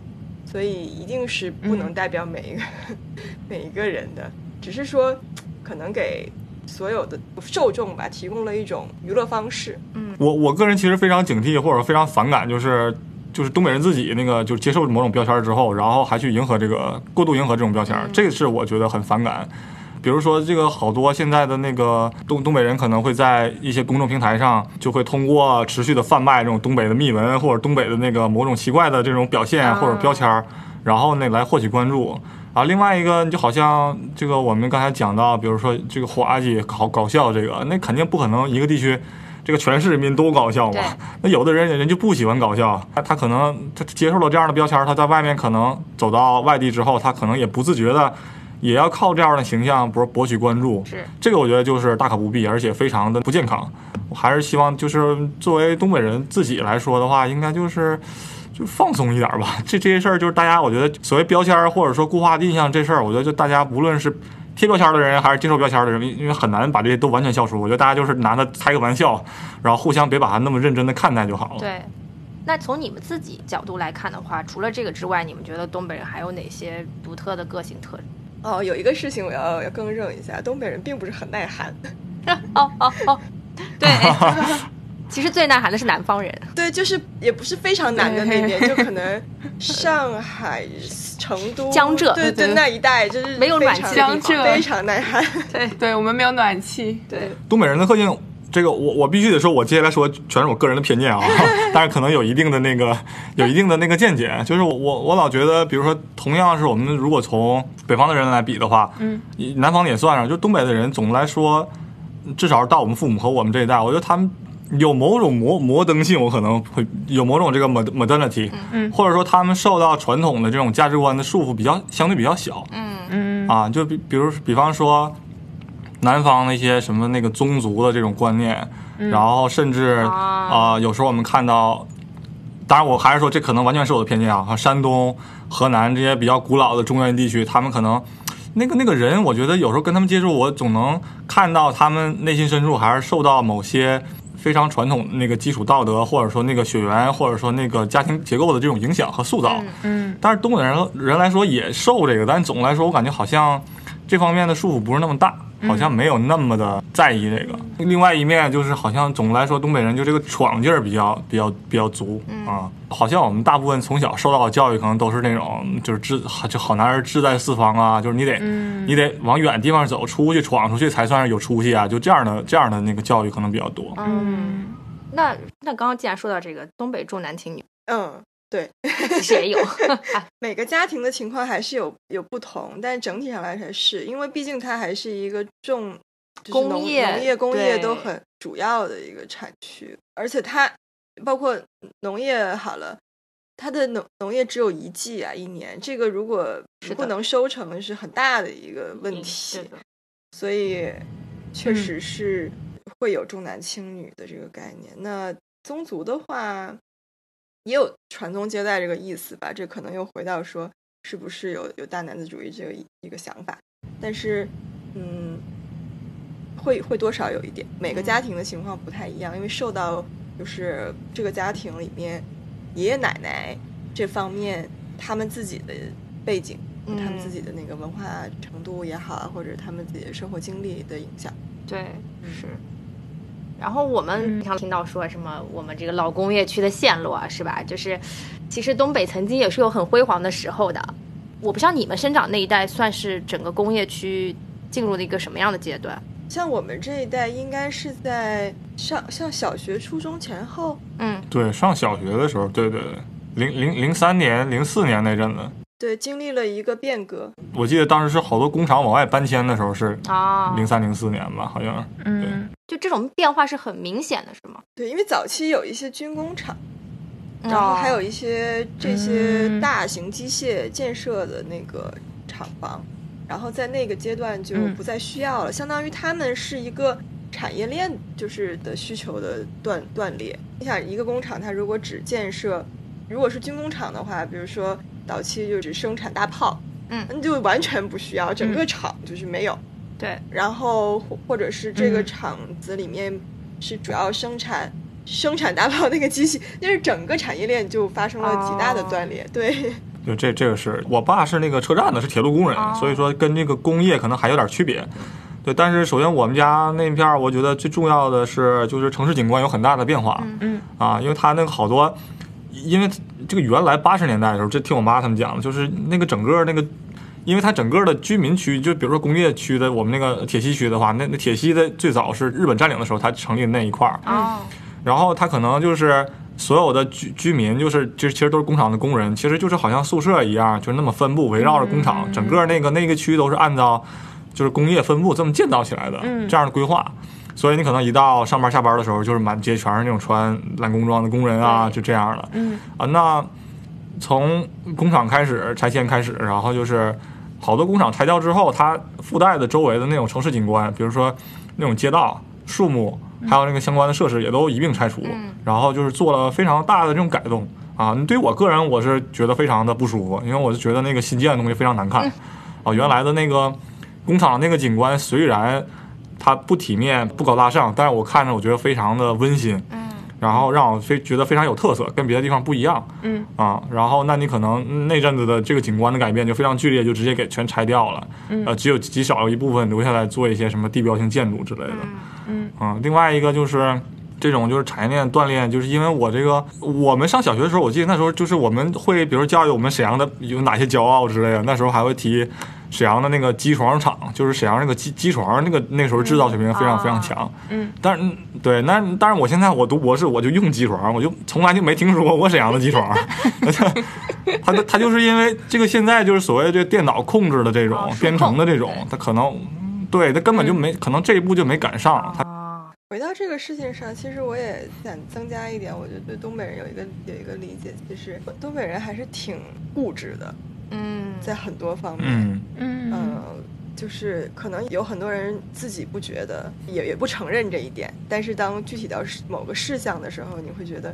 所以一定是不能代表每一个、每一个人的，只是说可能给所有的受众吧提供了一种娱乐方式。嗯我我个人其实非常警惕或者非常反感，就是就是东北人自己那个就是接受某种标签之后，然后还去迎合这个过度迎合这种标签，这个是我觉得很反感。比如说，这个好多现在的那个东东北人可能会在一些公众平台上，就会通过持续的贩卖这种东北的秘闻或者东北的那个某种奇怪的这种表现或者标签儿，然后那来获取关注。啊，另外一个就好像这个我们刚才讲到，比如说这个滑稽搞搞笑这个，那肯定不可能一个地区这个全市人民都搞笑嘛。那有的人人就不喜欢搞笑，他他可能他接受了这样的标签，他在外面可能走到外地之后，他可能也不自觉的也要靠这样的形象博博取关注。是这个我觉得就是大可不必，而且非常的不健康。我还是希望就是作为东北人自己来说的话，应该就是。就放松一点吧，这这些事儿就是大家，我觉得所谓标签儿或者说固化的印象这事儿，我觉得就大家无论是贴标签儿的人还是接受标签儿的人，因因为很难把这些都完全消除。我觉得大家就是拿它开个玩笑，然后互相别把它那么认真的看待就好了。对。那从你们自己角度来看的话，除了这个之外，你们觉得东北人还有哪些独特的个性特征？哦，有一个事情我要要更正一下，东北人并不是很耐寒。哦哦哦，对，其实最耐寒的是南方人。对，就是也不是非常南的那边，就可能上海、成都、江浙对对对。那一带，就是没有非常暖气的地方。江浙非常耐寒。对。对我们没有暖气，对，东北人的特性，这个我我必须得说，我接下来说全是我个人的偏见啊，但是可能有一定的那个 有一定的那个见解，就是我我我老觉得，比如说同样是我们如果从北方的人来比的话，嗯，南方也算上，就东北的人总的来说，至少是到我们父母和我们这一代，我觉得他们。有某种摩摩登性，我可能会有某种这个 mod modernity，嗯。或者说他们受到传统的这种价值观的束缚比较相对比较小，嗯。嗯。啊，就比比如比方说，南方那些什么那个宗族的这种观念，然后甚至啊啊、有时候我们看到当然我还是说这可能完全是我的偏见啊。山东、河南这些比较古老的中原地区，他们可能那个那个人，我觉得有时候跟他们接触，我总能看到他们内心深处还是受到某些非常传统那个基础道德，或者说那个血缘，或者说那个家庭结构的这种影响和塑造。嗯但是东北人人来说也受这个，但总的来说，我感觉好像这方面的束缚不是那么大，好像没有那么的在意这个。另外一面就是，好像总的来说，东北人就这个闯劲儿比较比较比较足、啊。好像我们大部分从小受到的教育，可能都是那种就是志就好男儿志在四方啊，就是你得、你得往远地方走，出去闯出去才算是有出息啊，就这样的这样的那个教育可能比较多。嗯，那那刚刚既然说到这个东北重男轻女，嗯，对，其实也有 每个家庭的情况还是有有不同，但整体上来说是因为毕竟它还是一个重就是工业农业、工业都很主要的一个产区，而且它包括农业好了。它的农农业只有一季啊，一年，这个如果不能收成，是很大的一个问嗯题。所以确嗯实是会有重男轻女的这个概念。那宗族的话，也有传宗接代这个意思吧？这可能又回到说，是不是有有大男子主义这个一一个想法？但是，嗯，会会多少有一点，每个家庭的情况不太一样，因为受到就是这个家庭里面爷爷奶奶这方面他们自己的背景。他们自己的那个文化程度也好啊，或者他们自己的生活经历的影响。对，是。然后我们经常听到说什么我们这个老工业区的陷落啊，是吧？就是其实东北曾经也是有很辉煌的时候的。我不知道你们生长那一代算是整个工业区进入了一个什么样的阶段？像我们这一代，应该是在上上小学、初中前后。嗯，对，上小学的时候，对对对，零零零三年、零四年那阵子，对，经历了一个变革。我记得当时是好多工厂往外搬迁的时候是啊，零三零四年吧，好像。嗯就这种变化是很明显的，是吗？对，因为早期有一些军工厂，哦然后还有一些这些嗯大型机械建设的那个厂房，然后在那个阶段就嗯不再需要了，相当于他们是一个产业链就是的需求的断断裂。你想，一个工厂它如果只建设，如果是军工厂的话，比如说早期就只生产大炮，嗯那就完全不需要，整个厂就是没有。对，然后或或者是这个嗯厂子里面是主要生产、生产大炮那个机器，就是整个产业链就发生了极大的哦断裂。对，就这这个是我爸是那个车站的，是铁路工人，哦所以说跟这个工业可能还有点区别。对，但是首先我们家那片儿，我觉得最重要的是就是城市景观有很大的变化。嗯啊，因为它那个好多，因为这个原来八十年代的时候，这听我妈他们讲的，就是那个整个那个，因为它整个的居民区，就比如说工业区的，我们那个铁西区的话，那那铁西的最早是日本占领的时候，它成立的那一块儿，哦，然后它可能就是所有的居居民，就是就是其实都是工厂的工人，其实就是好像宿舍一样，就是那么分布围绕着工厂，整个那个那个区都是按照就是工业分布这么建造起来的、嗯。这样的规划。所以你可能一到上班下班的时候，就是满街全是那种穿蓝工装的工人啊，就这样的。嗯。啊，那从工厂开始拆迁开始，然后就是好多工厂拆掉之后，它附带的周围的那种城市景观，比如说那种街道、树木，还有那个相关的设施也都一并拆除，嗯。然后就是做了非常大的这种改动啊。对于我个人，我是觉得非常的不舒服，因为我是觉得那个新建的东西非常难看、啊，原来的那个工厂那个景观虽然它不体面、不高大上，但是我看着我觉得非常的温馨。嗯然后让我非觉得非常有特色，跟别的地方不一样嗯啊。然后那你可能那阵子的这个景观的改变就非常剧烈，就直接给全拆掉了，嗯呃，只有极少一部分留下来做一些什么地标性建筑之类的。嗯啊，另外一个就是这种就是产业链锻炼，就是因为我这个我们上小学的时候，我记得那时候就是我们会，比如教育我们沈阳的有哪些骄傲之类的，那时候还会提沈阳的那个机床厂，就是沈阳那个机机床那个那个时候制造水平非常非常强。嗯，但是对，那但是我现在我读博士，我就用机床，我就从来就没听说过沈阳的机床。它它它就是因为这个现在就是所谓这电脑控制的这种哦编程的这种，他可能对他根本就没可能这一步就没赶上。它啊，回到这个事情上，其实我也想增加一点，我觉得对东北人有一个有一个理解，就是东北人还是挺固执的，嗯，在很多方面。嗯嗯呃，就是可能有很多人自己不觉得，也也不承认这一点，但是当具体到某个事项的时候，你会觉得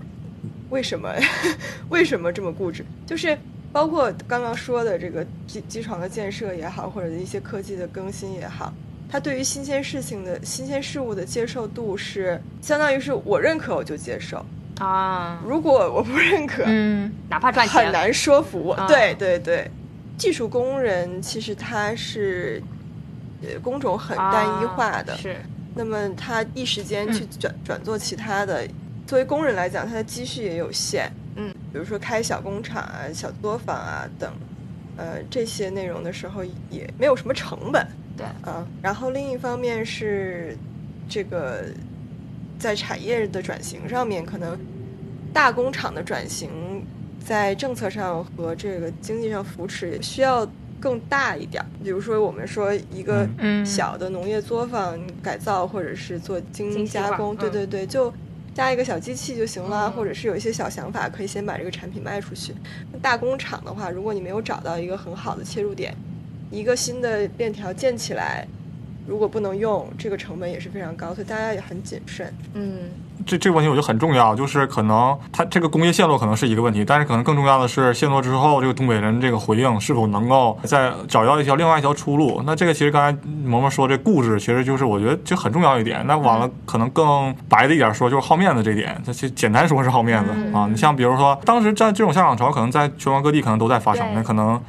为什么 为什么这么固执？就是包括刚刚说的这个机机床的建设也好，或者一些科技的更新也好，它对于新鲜事情的新鲜事物的接受度是相当于是我认可我就接受，啊，如果我不认可，嗯，哪怕赚钱。很难说服我。啊。对对对，技术工人其实他是呃工种很单一化的，啊是。那么他一时间去转、转做其他的，作为工人来讲，他的积蓄也有限。嗯，比如说开小工厂啊、小作坊啊等，呃，这些内容的时候也没有什么成本。对。啊，然后另一方面是这个在产业的转型上面，可能大工厂的转型在政策上和这个经济上扶持也需要更大一点儿。比如说，我们说一个嗯小的农业作坊改造，或者是做精加工，对嗯对对，就。加一个小机器就行了，嗯或者是有一些小想法，可以先把这个产品卖出去。大工厂的话，如果你没有找到一个很好的切入点，一个新的链条建起来，如果不能用，这个成本也是非常高，所以大家也很谨慎。嗯这这个问题我觉得很重要，就是可能它这个工业陷落可能是一个问题，但是可能更重要的是陷落之后，这个东北人这个回应是否能够再找到一条另外一条出路。那这个其实刚才萌萌说这固执，其实就是我觉得就很重要一点。那完了，可能更白的一点说，就是好面子这点。它其实简单说是好面子、啊。你像比如说，当时在这种下岗潮，可能在全国各地可能都在发生，那可能。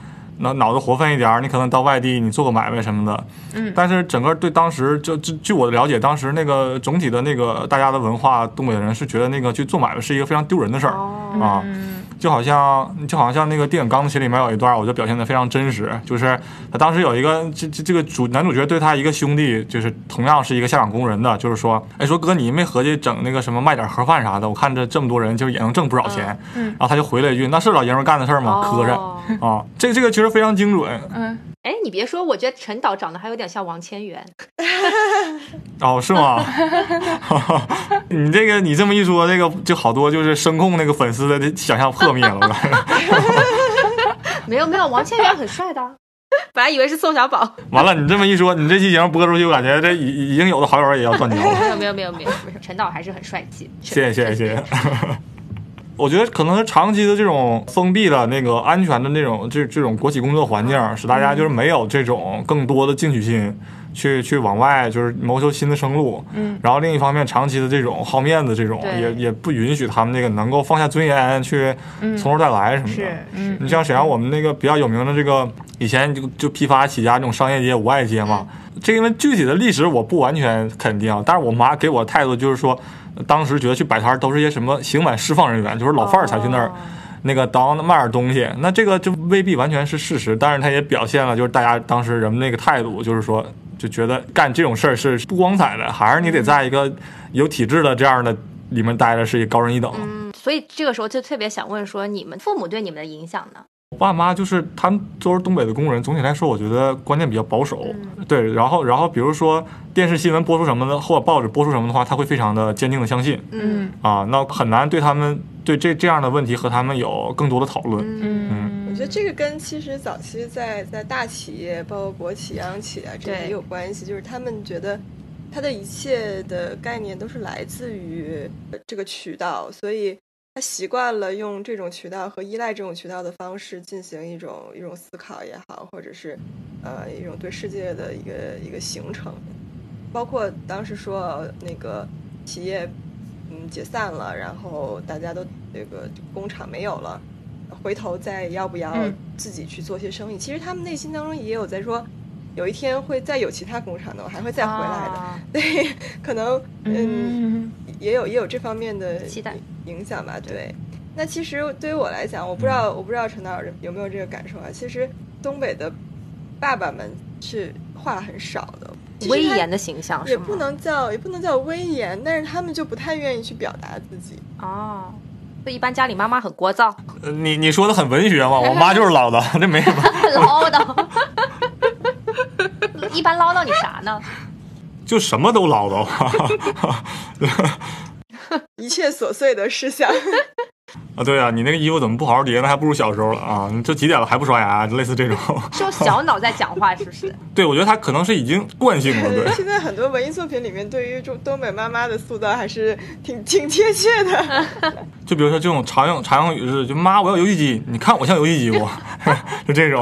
脑脑子活泛一点儿，你可能到外地你做个买卖什么的，嗯。但是整个对当时就就据我的了解，当时那个总体的那个大家的文化，东北人是觉得那个去做买卖是一个非常丢人的事儿、啊，嗯就好像就好像那个电影《钢琴》里面有一段，我觉得表现的非常真实，就是他当时有一个这这这个主男主角对他一个兄弟，就是同样是一个下岗工人的，就是说，哎说哥你没合计整那个什么卖点盒饭啥的，我看这这么多人就也能挣不少钱，嗯。然后他就回了一句，那是老爷们儿干的事儿吗？磕碜哦啊，这这个其实非常精准，嗯，哎，你别说，我觉得陈导长得还有点像王千源。哦，是吗？你这个你这么一说，这个就好多就是声控那个粉丝的想象破灭了。没有没有，王千源很帅的。本来以为是宋小宝，完了，你这么一说，你这期节目播出去，我感觉这已已经有的好友也要断交了。没有没有没有没有没有，陈导还是很帅气。谢谢谢谢谢谢。我觉得可能是长期的这种封闭的那个安全的那种这这种国企工作环境，使大家就是没有这种更多的进取心，去去往外就是谋求新的生路。嗯，然后另一方面，长期的这种好面子这种，也也不允许他们那个能够放下尊严去从头再来什么的。是嗯你像沈阳，我们那个比较有名的这个，以前就就批发起家这种商业街、无爱街嘛。这因为具体的历史我不完全肯定，但是我妈给我态度就是说，当时觉得去摆摊儿都是一些什么刑满释放人员，就是老范儿才去那儿。哦那个当卖点东西，那这个就未必完全是事实，但是他也表现了就是大家当时人们那个态度，就是说就觉得干这种事儿是不光彩的，还是你得在一个有体制的这样的里面待着是一高人一等。嗯，所以这个时候就特别想问说，你们父母对你们的影响呢？我爸妈就是他们都是东北的工人，总体来说，我觉得观念比较保守。对，然后然后比如说电视新闻播出什么的，或者报纸播出什么的话，他会非常的坚定的相信嗯啊，那很难对他们对这这样的问题和他们有更多的讨论。嗯我觉得这个跟其实早期在在大企业，包括国企、央企啊，这也有关系。就是他们觉得他的一切的概念都是来自于这个渠道，所以他习惯了用这种渠道和依赖这种渠道的方式进行一种一种思考也好，或者是呃一种对世界的一个一个形成。包括当时说那个企业嗯解散了，然后大家都这个工厂没有了。回头再要不要嗯自己去做些生意。其实他们内心当中也有在说，有一天会再有其他工厂的，我还会再回来的。啊 对，可能嗯嗯也有也有这方面的期待影响吧。对，那其实对于我来讲，我不知道我不知道陈导有没有这个感受啊。其实东北的爸爸们是话很少的，威严的形象是？也不能叫也不能叫威严，但是他们就不太愿意去表达自己。哦。所以一般家里妈妈很聒噪、呃你你说的很文学嘛，我妈就是唠叨，这没什么，唠叨。一般唠叨你啥呢？就什么都唠叨。一切琐碎的事项，啊，对啊，你那个衣服怎么不好好叠呢？还不如小时候了啊！这几点了还不刷牙，就类似这种。是用小脑在讲话，是不是？对，我觉得他可能是已经惯性了，对。现在很多文艺作品里面，对于中东北妈妈的塑造还是挺挺贴切的。就比如说这种常用常用语是，就妈我要游戏机，你看我像游戏机不？就这种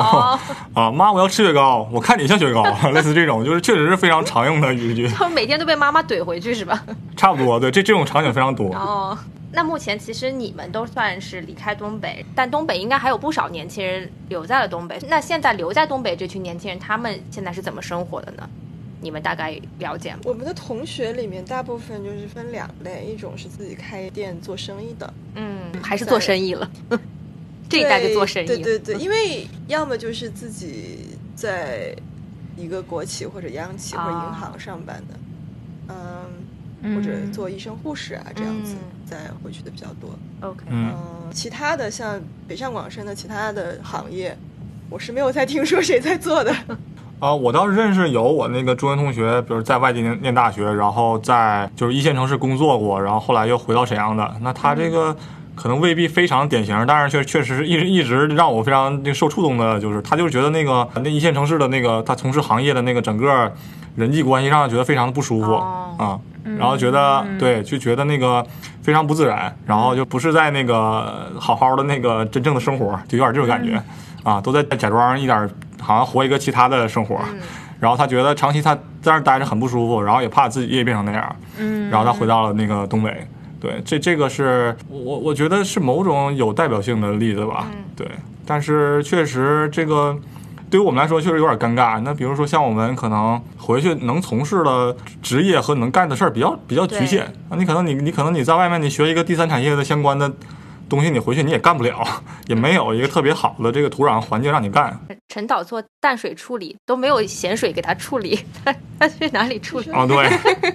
啊，妈我要吃雪糕，我看你像雪糕，类似这种，就是确实是非常常用的语句。他们每天都被妈妈怼回去是吧？差不多，对，这这种场景非常多。哦。那目前其实你们都算是离开东北，但东北应该还有不少年轻人留在了东北。那现在留在东北这群年轻人，他们现在是怎么生活的呢？你们大概了解吗？我们的同学里面，大部分就是分两类，一种是自己开店做生意的，嗯，还是做生意了。这一代就做生意，对对对，因为要么就是自己在一个国企或者央企或者银行上班的，嗯。或者做医生、护士啊，这样子再回去的比较多。OK，嗯，其他的像北上广深的其他的行业，我是没有再听说谁在做的。啊，我倒是认识有我那个中学同学，比如在外地念念大学，然后在就是一线城市工作过，然后后来又回到沈阳的。那他这个可能未必非常典型，但是确确实是一直一直让我非常受触动的，就是他就是觉得那个那一线城市的那个他从事行业的那个整个人际关系上觉得非常的不舒服啊。然后觉得对，就觉得那个非常不自然，然后就不是在那个好好的那个真正的生活，就有点这种感觉，啊，都在假装一点，好像活一个其他的生活。然后他觉得长期他在那待着很不舒服，然后也怕自己也变成那样。嗯。然后他回到了那个东北，对，这这个是我我觉得是某种有代表性的例子吧。对，但是确实这个。对于我们来说，确实有点尴尬。那比如说，像我们可能回去能从事的职业和能干的事儿比较比较局限啊。你可能你你可能你在外面你学一个第三产业的相关的东西，你回去你也干不了，也没有一个特别好的这个土壤环境让你干。陈导做淡水处理都没有咸水给他处理，他 他去哪里处理？哦，对。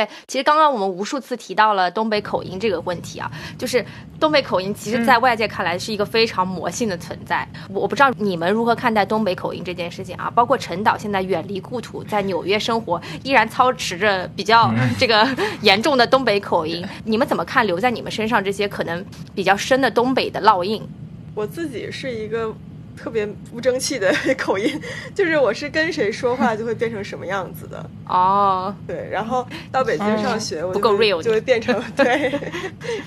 对，其实刚刚我们无数次提到了东北口音这个问题啊，就是东北口音，其实在外界看来是一个非常魔性的存在。我不知道你们如何看待东北口音这件事情啊？包括陈导现在远离故土，在纽约生活，依然操持着比较这个 严重的东北口音，你们怎么看留在你们身上这些可能比较深的东北的烙印？我自己是一个。特别不争气的 口音，就是我是跟谁说话就会变成什么样子的哦。对，然后到北京上学，我不够 real 就会变成 对，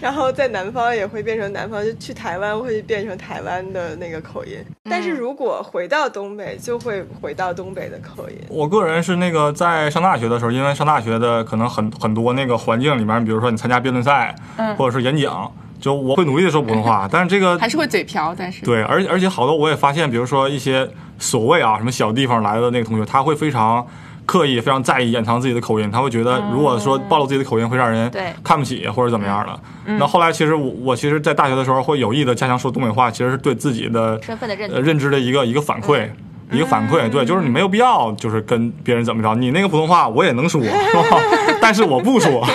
然后在南方也会变成南方，就去台湾会变成台湾的那个口音。但是如果回到东北，就会回到东北的口音。我个人是那个在上大学的时候，因为上大学的可能很很多那个环境里面，比如说你参加辩论赛，嗯，或者是演讲。就我会努力的说普通话，但是这个还是会嘴瓢，但是。对，而而且好多我也发现，比如说一些所谓啊什么小地方来的那个同学，他会非常刻意、非常在意掩藏自己的口音，他会觉得如果说暴露自己的口音会让人看不起或者怎么样的。那后来其实我我其实，在大学的时候会有意的加强说东北话，其实是对自己的身份的认认知的一个一个反馈，一个反馈。对，就是你没有必要就是跟别人怎么着，你那个普通话我也能说，但是我不说。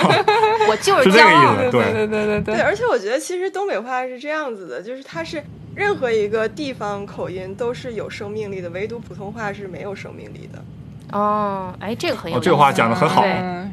我就是这个意思，对对对对对。对，而且我觉得其实东北话是这样子的，就是它是任何一个地方口音都是有生命力的，唯独普通话是没有生命力的。哦，哎，这个很有，这个话讲的很好。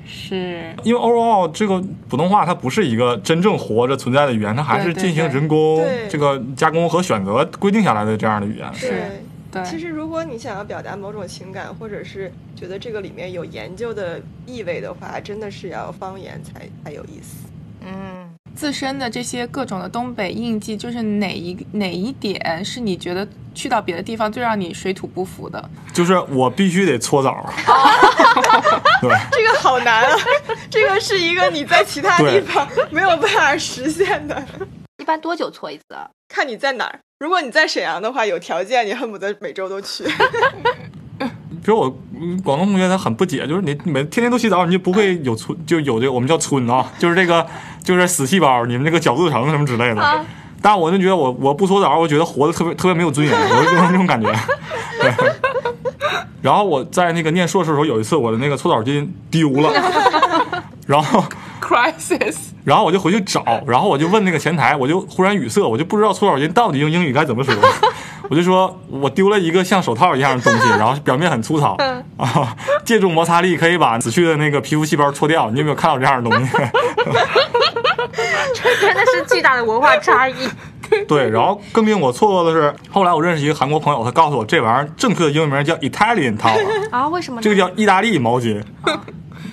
是因为 overall 这个普通话它不是一个真正活着存在的语言，它还是进行人工这个加工和选择规定下来的这样的语言。是。其实，如果你想要表达某种情感，或者是觉得这个里面有研究的意味的话，真的是要方言才才有意思。嗯，自身的这些各种的东北印记，就是哪一哪一点是你觉得去到别的地方最让你水土不服的？就是我必须得搓澡。对，这个好难啊！这个是一个你在其他地方没有办法实现的。一般多久搓一次？看你在哪儿。如果你在沈阳的话，有条件你恨不得每周都去。比如我广东同学他很不解，就是你每天天都洗澡，你就不会有村就有这个我们叫村啊，就是这个就是死细胞，你们那个角质层什么之类的。但我就觉得我我不搓澡，我觉得活得特别特别没有尊严，我就这种感觉。然后我在那个念硕士的时候，有一次我的那个搓澡巾丢了，然后。crisis，然后我就回去找，然后我就问那个前台，我就忽然语塞，我就不知道搓澡巾到底用英语该怎么说，我就说我丢了一个像手套一样的东西，然后表面很粗糙啊，借助摩擦力可以把死去的那个皮肤细胞搓掉。你有没有看到这样的东西？这真的是巨大的文化差异。对，然后更令我错愕的是，后来我认识一个韩国朋友，他告诉我这玩意儿正确的英文名叫 Italian towel，啊？为什么呢？这个叫意大利毛巾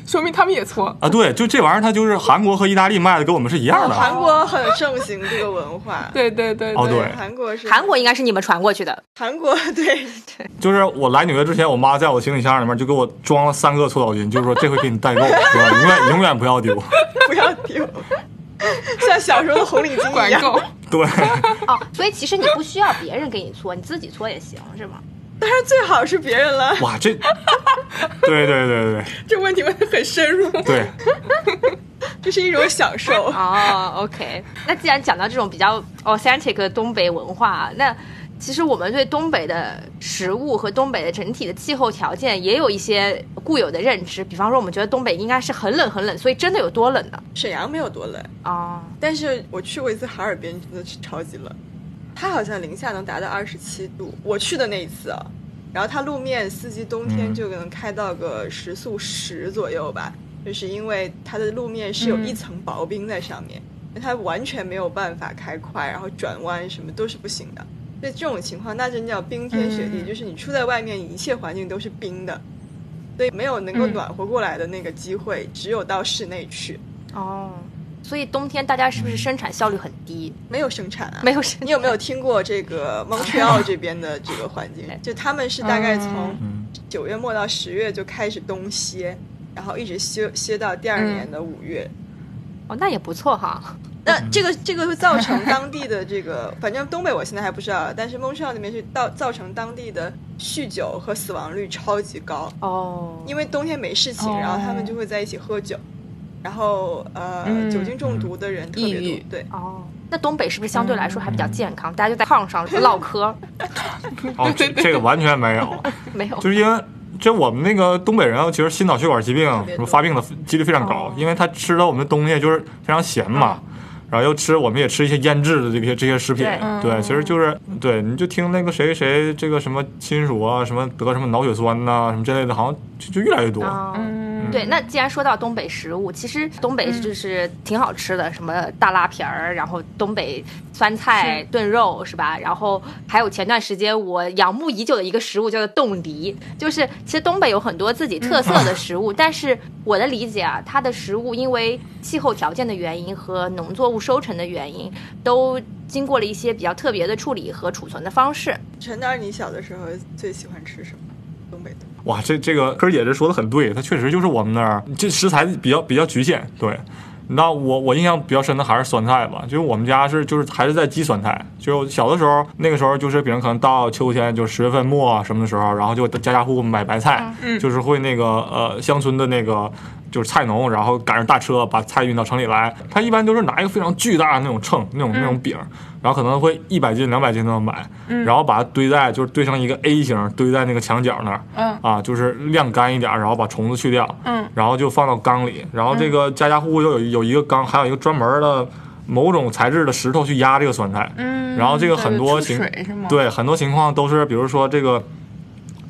说明他们也搓。啊。对，就这玩意儿，它就是韩国和意大利卖的跟我们是一样的。韩国很盛行这个文化。对对对哦对韩国是韩国应该是你们传过去的。韩国对对就是我来纽约之前，我妈在我行李箱里面就给我装了三个搓澡巾，就是说这回给你代购，是吧？永远永远不要丢。不要丢，像小时候的红领巾一样。管够，对，哦，所以其实你不需要别人给你搓，你自己搓也行，是吗？当然最好是别人了，哇，这，对对对对这问题问的很深入。对对，这是一种享受。哦，OK。那既然讲到这种比较 authentic 的东北文化，那其实我们对东北的食物和东北的整体的气候条件也有一些固有的认知。比方说，我们觉得东北应该是很冷很冷，所以真的有多冷呢？沈阳没有多冷，哦，但是我去过一次哈尔滨，真的是超级冷，它好像零下能达到二十七度。我去的那一次啊，然后它路面司机冬天嗯。就能开到个时速十左右吧，就是因为它的路面是有一层薄冰在上面，它完全没有办法开快，然后转弯什么都是不行的。所以这种情况，那真叫冰天雪地，就是你出在外面，一切环境都是冰的，所以没有能够暖和过来的那个机会，只有到室内去，哦，所以冬天大家是不是生产效率很低？没有生产啊，没有生你有没有听过这个蒙特利尔这边的这个环境？就他们是大概从嗯。九月末到十月就开始冬歇，然后一直歇歇到第二年的五月。哦，那也不错哈。那这个这个会造成当地的这个，反正东北我现在还不知道，但是蒙特利尔那边是造造成当地的酗酒和死亡率超级高，哦，因为冬天没事情，哦。然后他们就会在一起喝酒，然后呃、嗯酒精中毒的人特别抑郁。多，对。哦，那东北是不是相对来说还比较健康？大家就在炕上 唠嗑，哦，这这个完全没有，没有？就是因为这我们那个东北人啊，其实心脑血管疾病什么发病的几率非常高哦，因为他吃的我们的东西就是非常咸嘛。然后又吃，我们也吃一些腌制的这些这些食品，对。对，其实就是对，你就听那个谁谁这个什么亲属啊，什么得什么脑血栓呐、什么之类的，好像就就越来越多。哦。嗯，对，那既然说到东北食物，其实东北就是挺好吃的，什么大拉皮儿，然后东北酸菜炖肉是吧？然后还有前段时间我仰慕已久的一个食物叫做冻梨，就是其实东北有很多自己特色的食物，但是我的理解啊，它的食物因为气候条件的原因和农作物收成的原因，都经过了一些比较特别的处理和储存的方式。陈导，你小的时候最喜欢吃什么？东北的哇，这这个柯儿姐这说的很对，它确实就是我们那儿这食材比较比较局限。对，那我我印象比较深的还是酸菜吧，就是我们家是就是还是在积酸菜，就小的时候那个时候就是比如可能到秋天就十月份末啊什么的时候，然后就家家户户买白菜，就是会那个呃乡村的那个。就是菜农，然后赶上大车把菜运到城里来。他一般都是拿一个非常巨大的那种秤，那种那种饼，然后可能会一百斤、两百斤那么买，然后把它堆在就是堆成一个 A 型，堆在那个墙角那儿，嗯。啊，就是晾干一点，然后把虫子去掉，嗯，然后就放到缸里，然后这个家家户户又有有一个缸，还有一个专门的某种材质的石头去压这个酸菜，嗯，然后这个很多情对，很多情况都是比如说这个。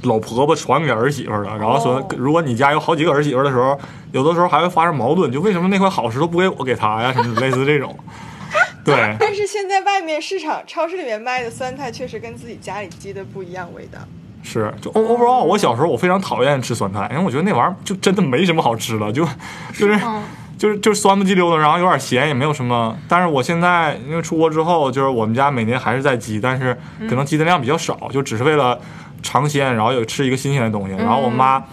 老婆婆传给儿媳妇儿的，然后说哦，如果你家有好几个儿媳妇的时候，有的时候还会发生矛盾，就为什么那块好石头不给我给她呀？什么类似这种，对，但是现在外面市场超市里面卖的酸菜确实跟自己家里积的不一样味道。是，就 overall，我小时候我非常讨厌吃酸菜，因为我觉得那玩意儿就真的没什么好吃的，就就是嗯就是就是 酸不叽溜的，然后有点咸，也没有什么。但是我现在因为出国之后，就是我们家每年还是在积，但是可能积的量比较少，就只是为了尝鲜，然后又吃一个新鲜的东西。然后我妈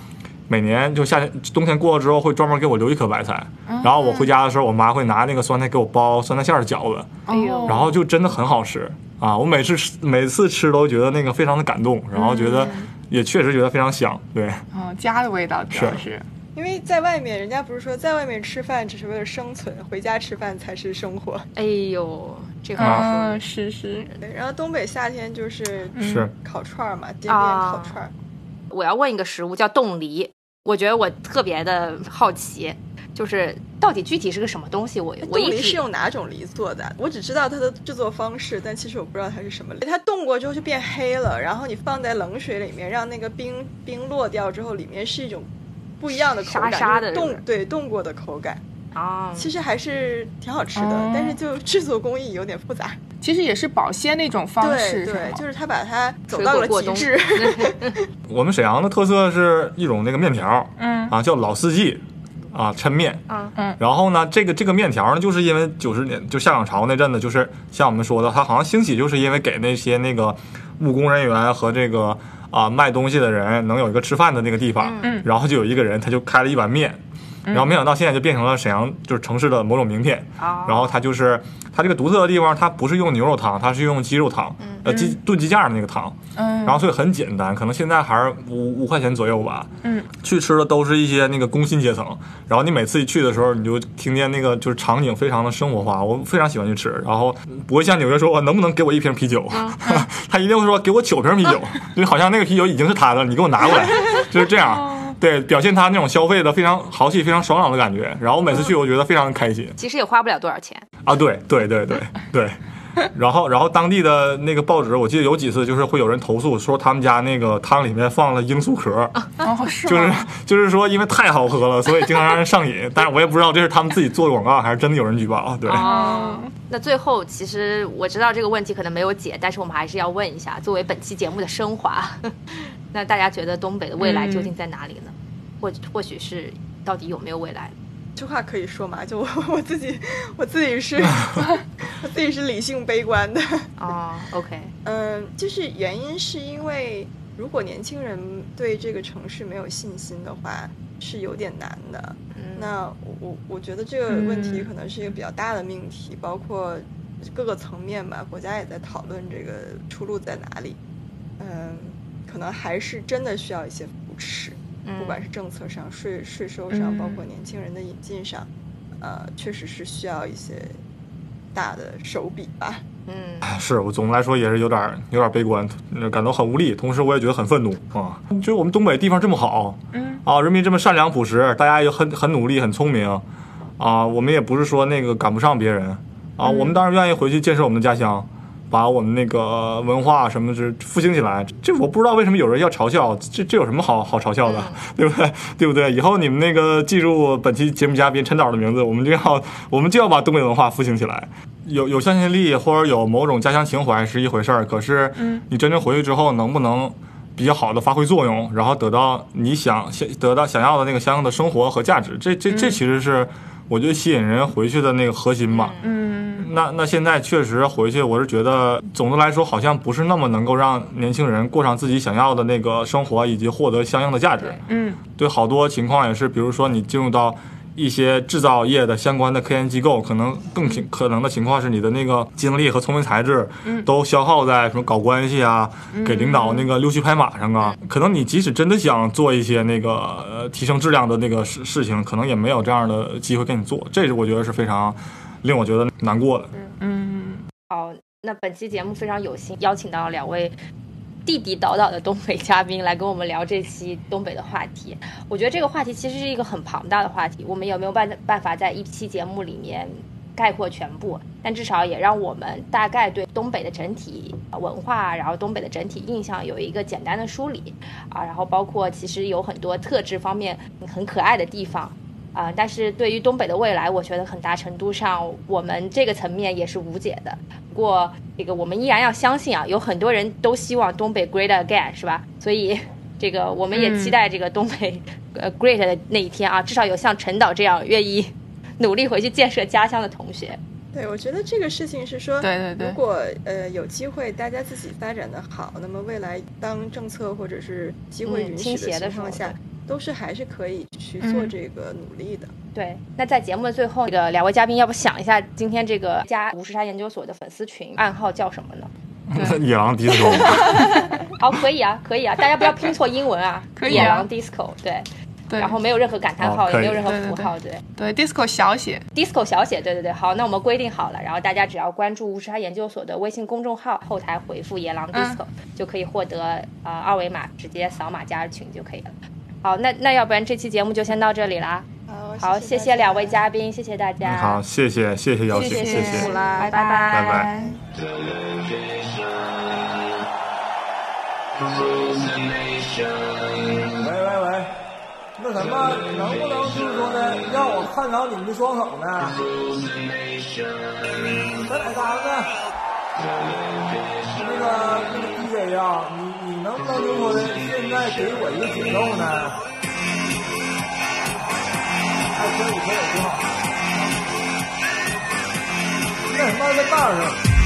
每年就夏天冬天过了之后，会专门给我留一颗白菜，然后我回家的时候，我妈会拿那个酸菜给我包酸菜馅儿的饺子，哎呦然后就真的很好吃啊！我每次吃每次吃都觉得那个非常的感动，然后觉得也确实觉得非常香，对。嗯，家的味道主要是。因为在外面，人家不是说在外面吃饭只是为了生存，回家吃饭才是生活。哎呦，这话说的嗯，是是，对，然后东北夏天就是是烤串儿嘛，街边啊烤串儿。我要问一个食物叫冻梨，我觉得我特别的好奇，就是到底具体是个什么东西？我我冻梨是用哪种梨做的？我只知道它的制作方式，但其实我不知道它是什么梨。它冻过之后就变黑了，然后你放在冷水里面，让那个冰冰落掉之后，里面是一种不一样的口感，沙沙的是是不是冻对冻过的口感。哦，其实还是挺好吃的，哦但是就制作工艺有点复杂。其实也是保鲜的一种方式，对对，就是他把它走到了极致。我们沈阳的特色是一种那个面条，嗯啊，叫老四季，啊，抻面。啊嗯然后呢，这个这个面条呢，就是因为九十年就下岗潮那阵子，就是像我们说的，它好像兴起，就是因为给那些那个务工人员和这个啊卖东西的人能有一个吃饭的那个地方。嗯然后就有一个人，他就开了一碗面。然后没想到现在就变成了沈阳就是城市的某种名片，哦然后它就是它这个独特的地方，它不是用牛肉汤，它是用鸡肉汤，呃鸡炖鸡架的那个汤，嗯，然后所以很简单，可能现在还是五五块钱左右吧。嗯，去吃的都是一些那个工薪阶层，然后你每次一去的时候，你就听见那个就是场景非常的生活化，我非常喜欢去吃。然后不会像纽约说我能不能给我一瓶啤酒，他一定会说给我九瓶啤酒，就好像那个啤酒已经是他的，你给我拿过来，就是这样。对，表现他那种消费的非常豪气、非常爽朗的感觉。然后我每次去，我觉得非常开心。其实也花不了多少钱。啊，对对对对对。然后，然后当地的那个报纸，我记得有几次就是会有人投诉说他们家那个汤里面放了罂粟壳，哦是就是？就是说因为太好喝了，所以经常让人上瘾。但是我也不知道这是他们自己做的广告，还是真的有人举报。对，哦，那最后其实我知道这个问题可能没有解，但是我们还是要问一下，作为本期节目的升华，那大家觉得东北的未来究竟在哪里呢？或或许是到底有没有未来？这话可以说吗？就我 我自己，我自己是，我自己是理性悲观的。哦，OK，嗯，就是原因是因为如果年轻人对这个城市没有信心的话，是有点难的。嗯，那我我我觉得这个问题可能是一个比较大的命题，包括各个层面吧，国家也在讨论这个出路在哪里。嗯，可能还是真的需要一些扶持，不管是政策上、税税收上，嗯包括年轻人的引进上，呃，确实是需要一些大的手笔吧。嗯。是我总的来说也是有点有点悲观，呃感到很无力，同时我也觉得很愤怒啊！就是我们东北地方这么好，嗯。啊，人民这么善良朴实，大家也很很努力，很聪明，啊，我们也不是说那个赶不上别人，啊，我们当然愿意回去建设我们的家乡，把我们那个文化什么是复兴起来。这我不知道为什么有人要嘲笑，这这有什么好好嘲笑的，对不对？对不对？以后你们那个记住本期节目嘉宾陈导的名字，我们就要我们就要把东北文化复兴起来。有有向心力或者有某种家乡情怀是一回事儿，可是你真正回去之后，能不能比较好的发挥作用，然后得到你想想得到想要的那个相应的生活和价值，这这这其实是我觉得吸引人回去的那个核心吧。嗯那那现在确实回去，我是觉得总的来说好像不是那么能够让年轻人过上自己想要的那个生活，以及获得相应的价值。嗯对好多情况也是，比如说你进入到一些制造业的相关的科研机构，可能更可能的情况是你的那个精力和聪明才智都消耗在什么搞关系啊，给领导那个溜须拍马上啊。可能你即使真的想做一些那个呃提升质量的那个事事情，可能也没有这样的机会给你做。这是我觉得是非常令我觉得难过的。嗯好，那本期节目非常有幸邀请到两位地地道道的东北嘉宾来跟我们聊这期东北的话题。我觉得这个话题其实是一个很庞大的话题，我们有没有办办法在一期节目里面概括全部？但至少也让我们大概对东北的整体文化，然后东北的整体印象有一个简单的梳理啊，然后包括其实有很多特质方面很可爱的地方。啊、但是对于东北的未来，我觉得很大程度上我们这个层面也是无解的。不过这个我们依然要相信啊，有很多人都希望东北 great again，是吧？所以这个我们也期待这个东北、呃 great 的那一天啊，至少有像陈导这样愿意努力回去建设家乡的同学。对，我觉得这个事情是说，对对对如果呃有机会，大家自己发展的好，那么未来当政策或者是机会嗯允许倾斜的时候情况下，对都是还是可以去做嗯这个努力的。对，那在节目的最后，这个两位嘉宾要不想一下今天这个加五十杀研究所的粉丝群暗号叫什么呢？野狼迪斯科，好，可以啊，可以啊，大家不要拼错英文啊，可以啊野狼 disco 对，对，然后没有任何感叹号，哦也没有任何符号，对。对 disco 小写，disco 小写，对对对，好，那我们规定好了，然后大家只要关注无时差研究所的微信公众号，后台回复“野狼 disco”、就可以获得呃二维码，直接扫码加入群就可以了。好，那那要不然这期节目就先到这里啦。好，好，谢谢谢两位嘉宾，谢谢大家。好，谢谢谢谢邀请，谢谢辛苦谢。啦，拜拜拜拜。喂喂喂，那什么，能不能就是说呢，让我看着你们的双手呢？在哪嘎呢？那个那个 DJ 呀，你能不能就是说呢，现在给我一个节奏呢？哎，可以可以，挺好。那什么，在大声。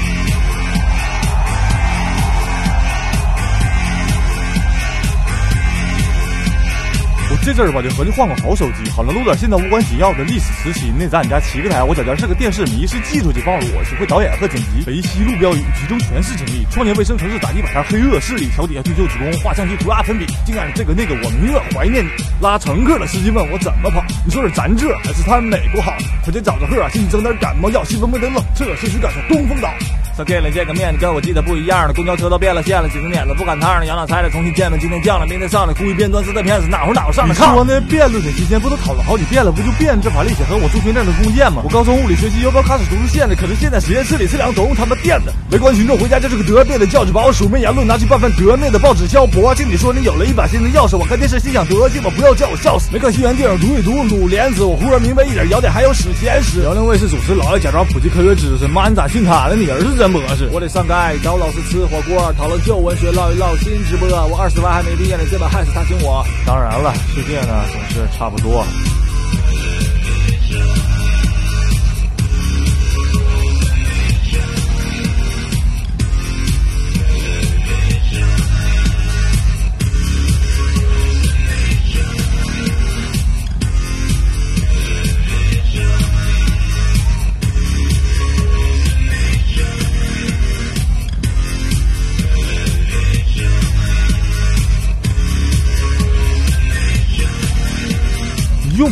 这阵儿吧，就合计换个好手机，好能录点现在无关紧要的历史时期。那咱家七个台，我小娟是个电视迷，是技术就暴露，我是会导演和剪辑。肥西路标语，集中全市精力，创建卫生城市，打击百摊黑恶势力，桥底下退休职工画相机涂鸦粉笔，竟然这个那个我明月怀念你。拉乘客的司机问我怎么跑，你说是咱这还是他美国好？回家找着贺，心里整点感冒药，西风没得冷彻，兴许感受东风岛。少给了见个面，跟我记得不一样的。公交车都变了线了，几十年了不赶趟了。养老菜的重新见了，今天降了，明天上了，故意变段子的骗子，哪壶哪壶上了炕。说呢，辩论的期间不都讨论好几遍了？不就辩证法力学和我助学证的弓箭吗？我高中物理学习要不要开始读出线的？可是现在实验室里是两种他们电的。围观群众回家就是个得病的教育把我署名言论拿去拌饭得面的报纸消博。经理说你有了一把新的钥匙，我看电视心想得劲吧，不要叫我笑死。没看新闻电影读一读鲁连子，我忽然明白一点，谣点还有史前史。辽宁卫视主持老爱假装普及科学知识，妈你咋信他的？你儿子真博士，我得上。街找老师吃火锅，讨论旧文学，唠一唠新直播。我二十万还没毕业呢，这把害死他请我。当然了，世界呢总是差不多。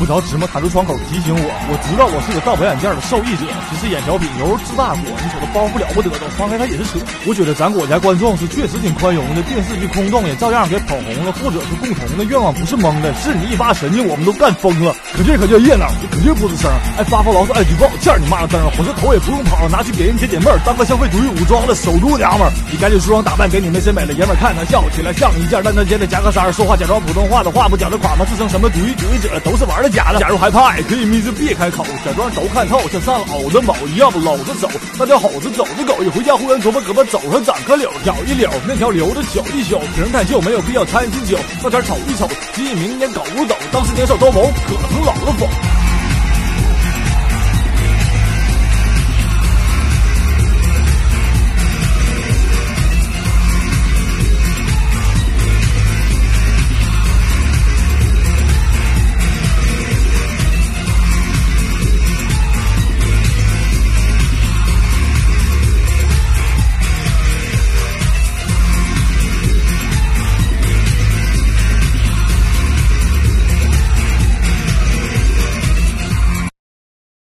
不着芝麻弹出窗口提醒我，我知道我是个盗版眼镜的受益者。其实眼小品由治大国，你瞅他包袱了不得的，放开他也是扯。我觉得咱国家观众是确实挺宽容的，电视剧空洞也照样给捧红了，或者是共同的愿望不是蒙的，是你一发神经我们都干疯了，可这可叫热闹，可劲不吱声，爱发发牢骚爱举报，见你妈个灯，火车头也不用跑，拿去给人解解闷，当个消费主义武装的首都娘们儿，你赶紧梳妆打扮，给你们审美的爷们儿看看，笑起来像一件烂大街的夹克衫，说话假装普通话的话不讲的垮吗？自称什么主义主义者都是玩的假的，假如害。怕可以眯着别开口，假装都看透，像上了偶的某一样搂着走。那条吼着走着狗，一回家忽然琢磨胳膊肘上长颗瘤，咬一柳，那条留着嚼一宿，瓶太旧没有必要掺进酒，那天瞅一瞅，记明年狗不懂，当时年少多谋，可曾老了否？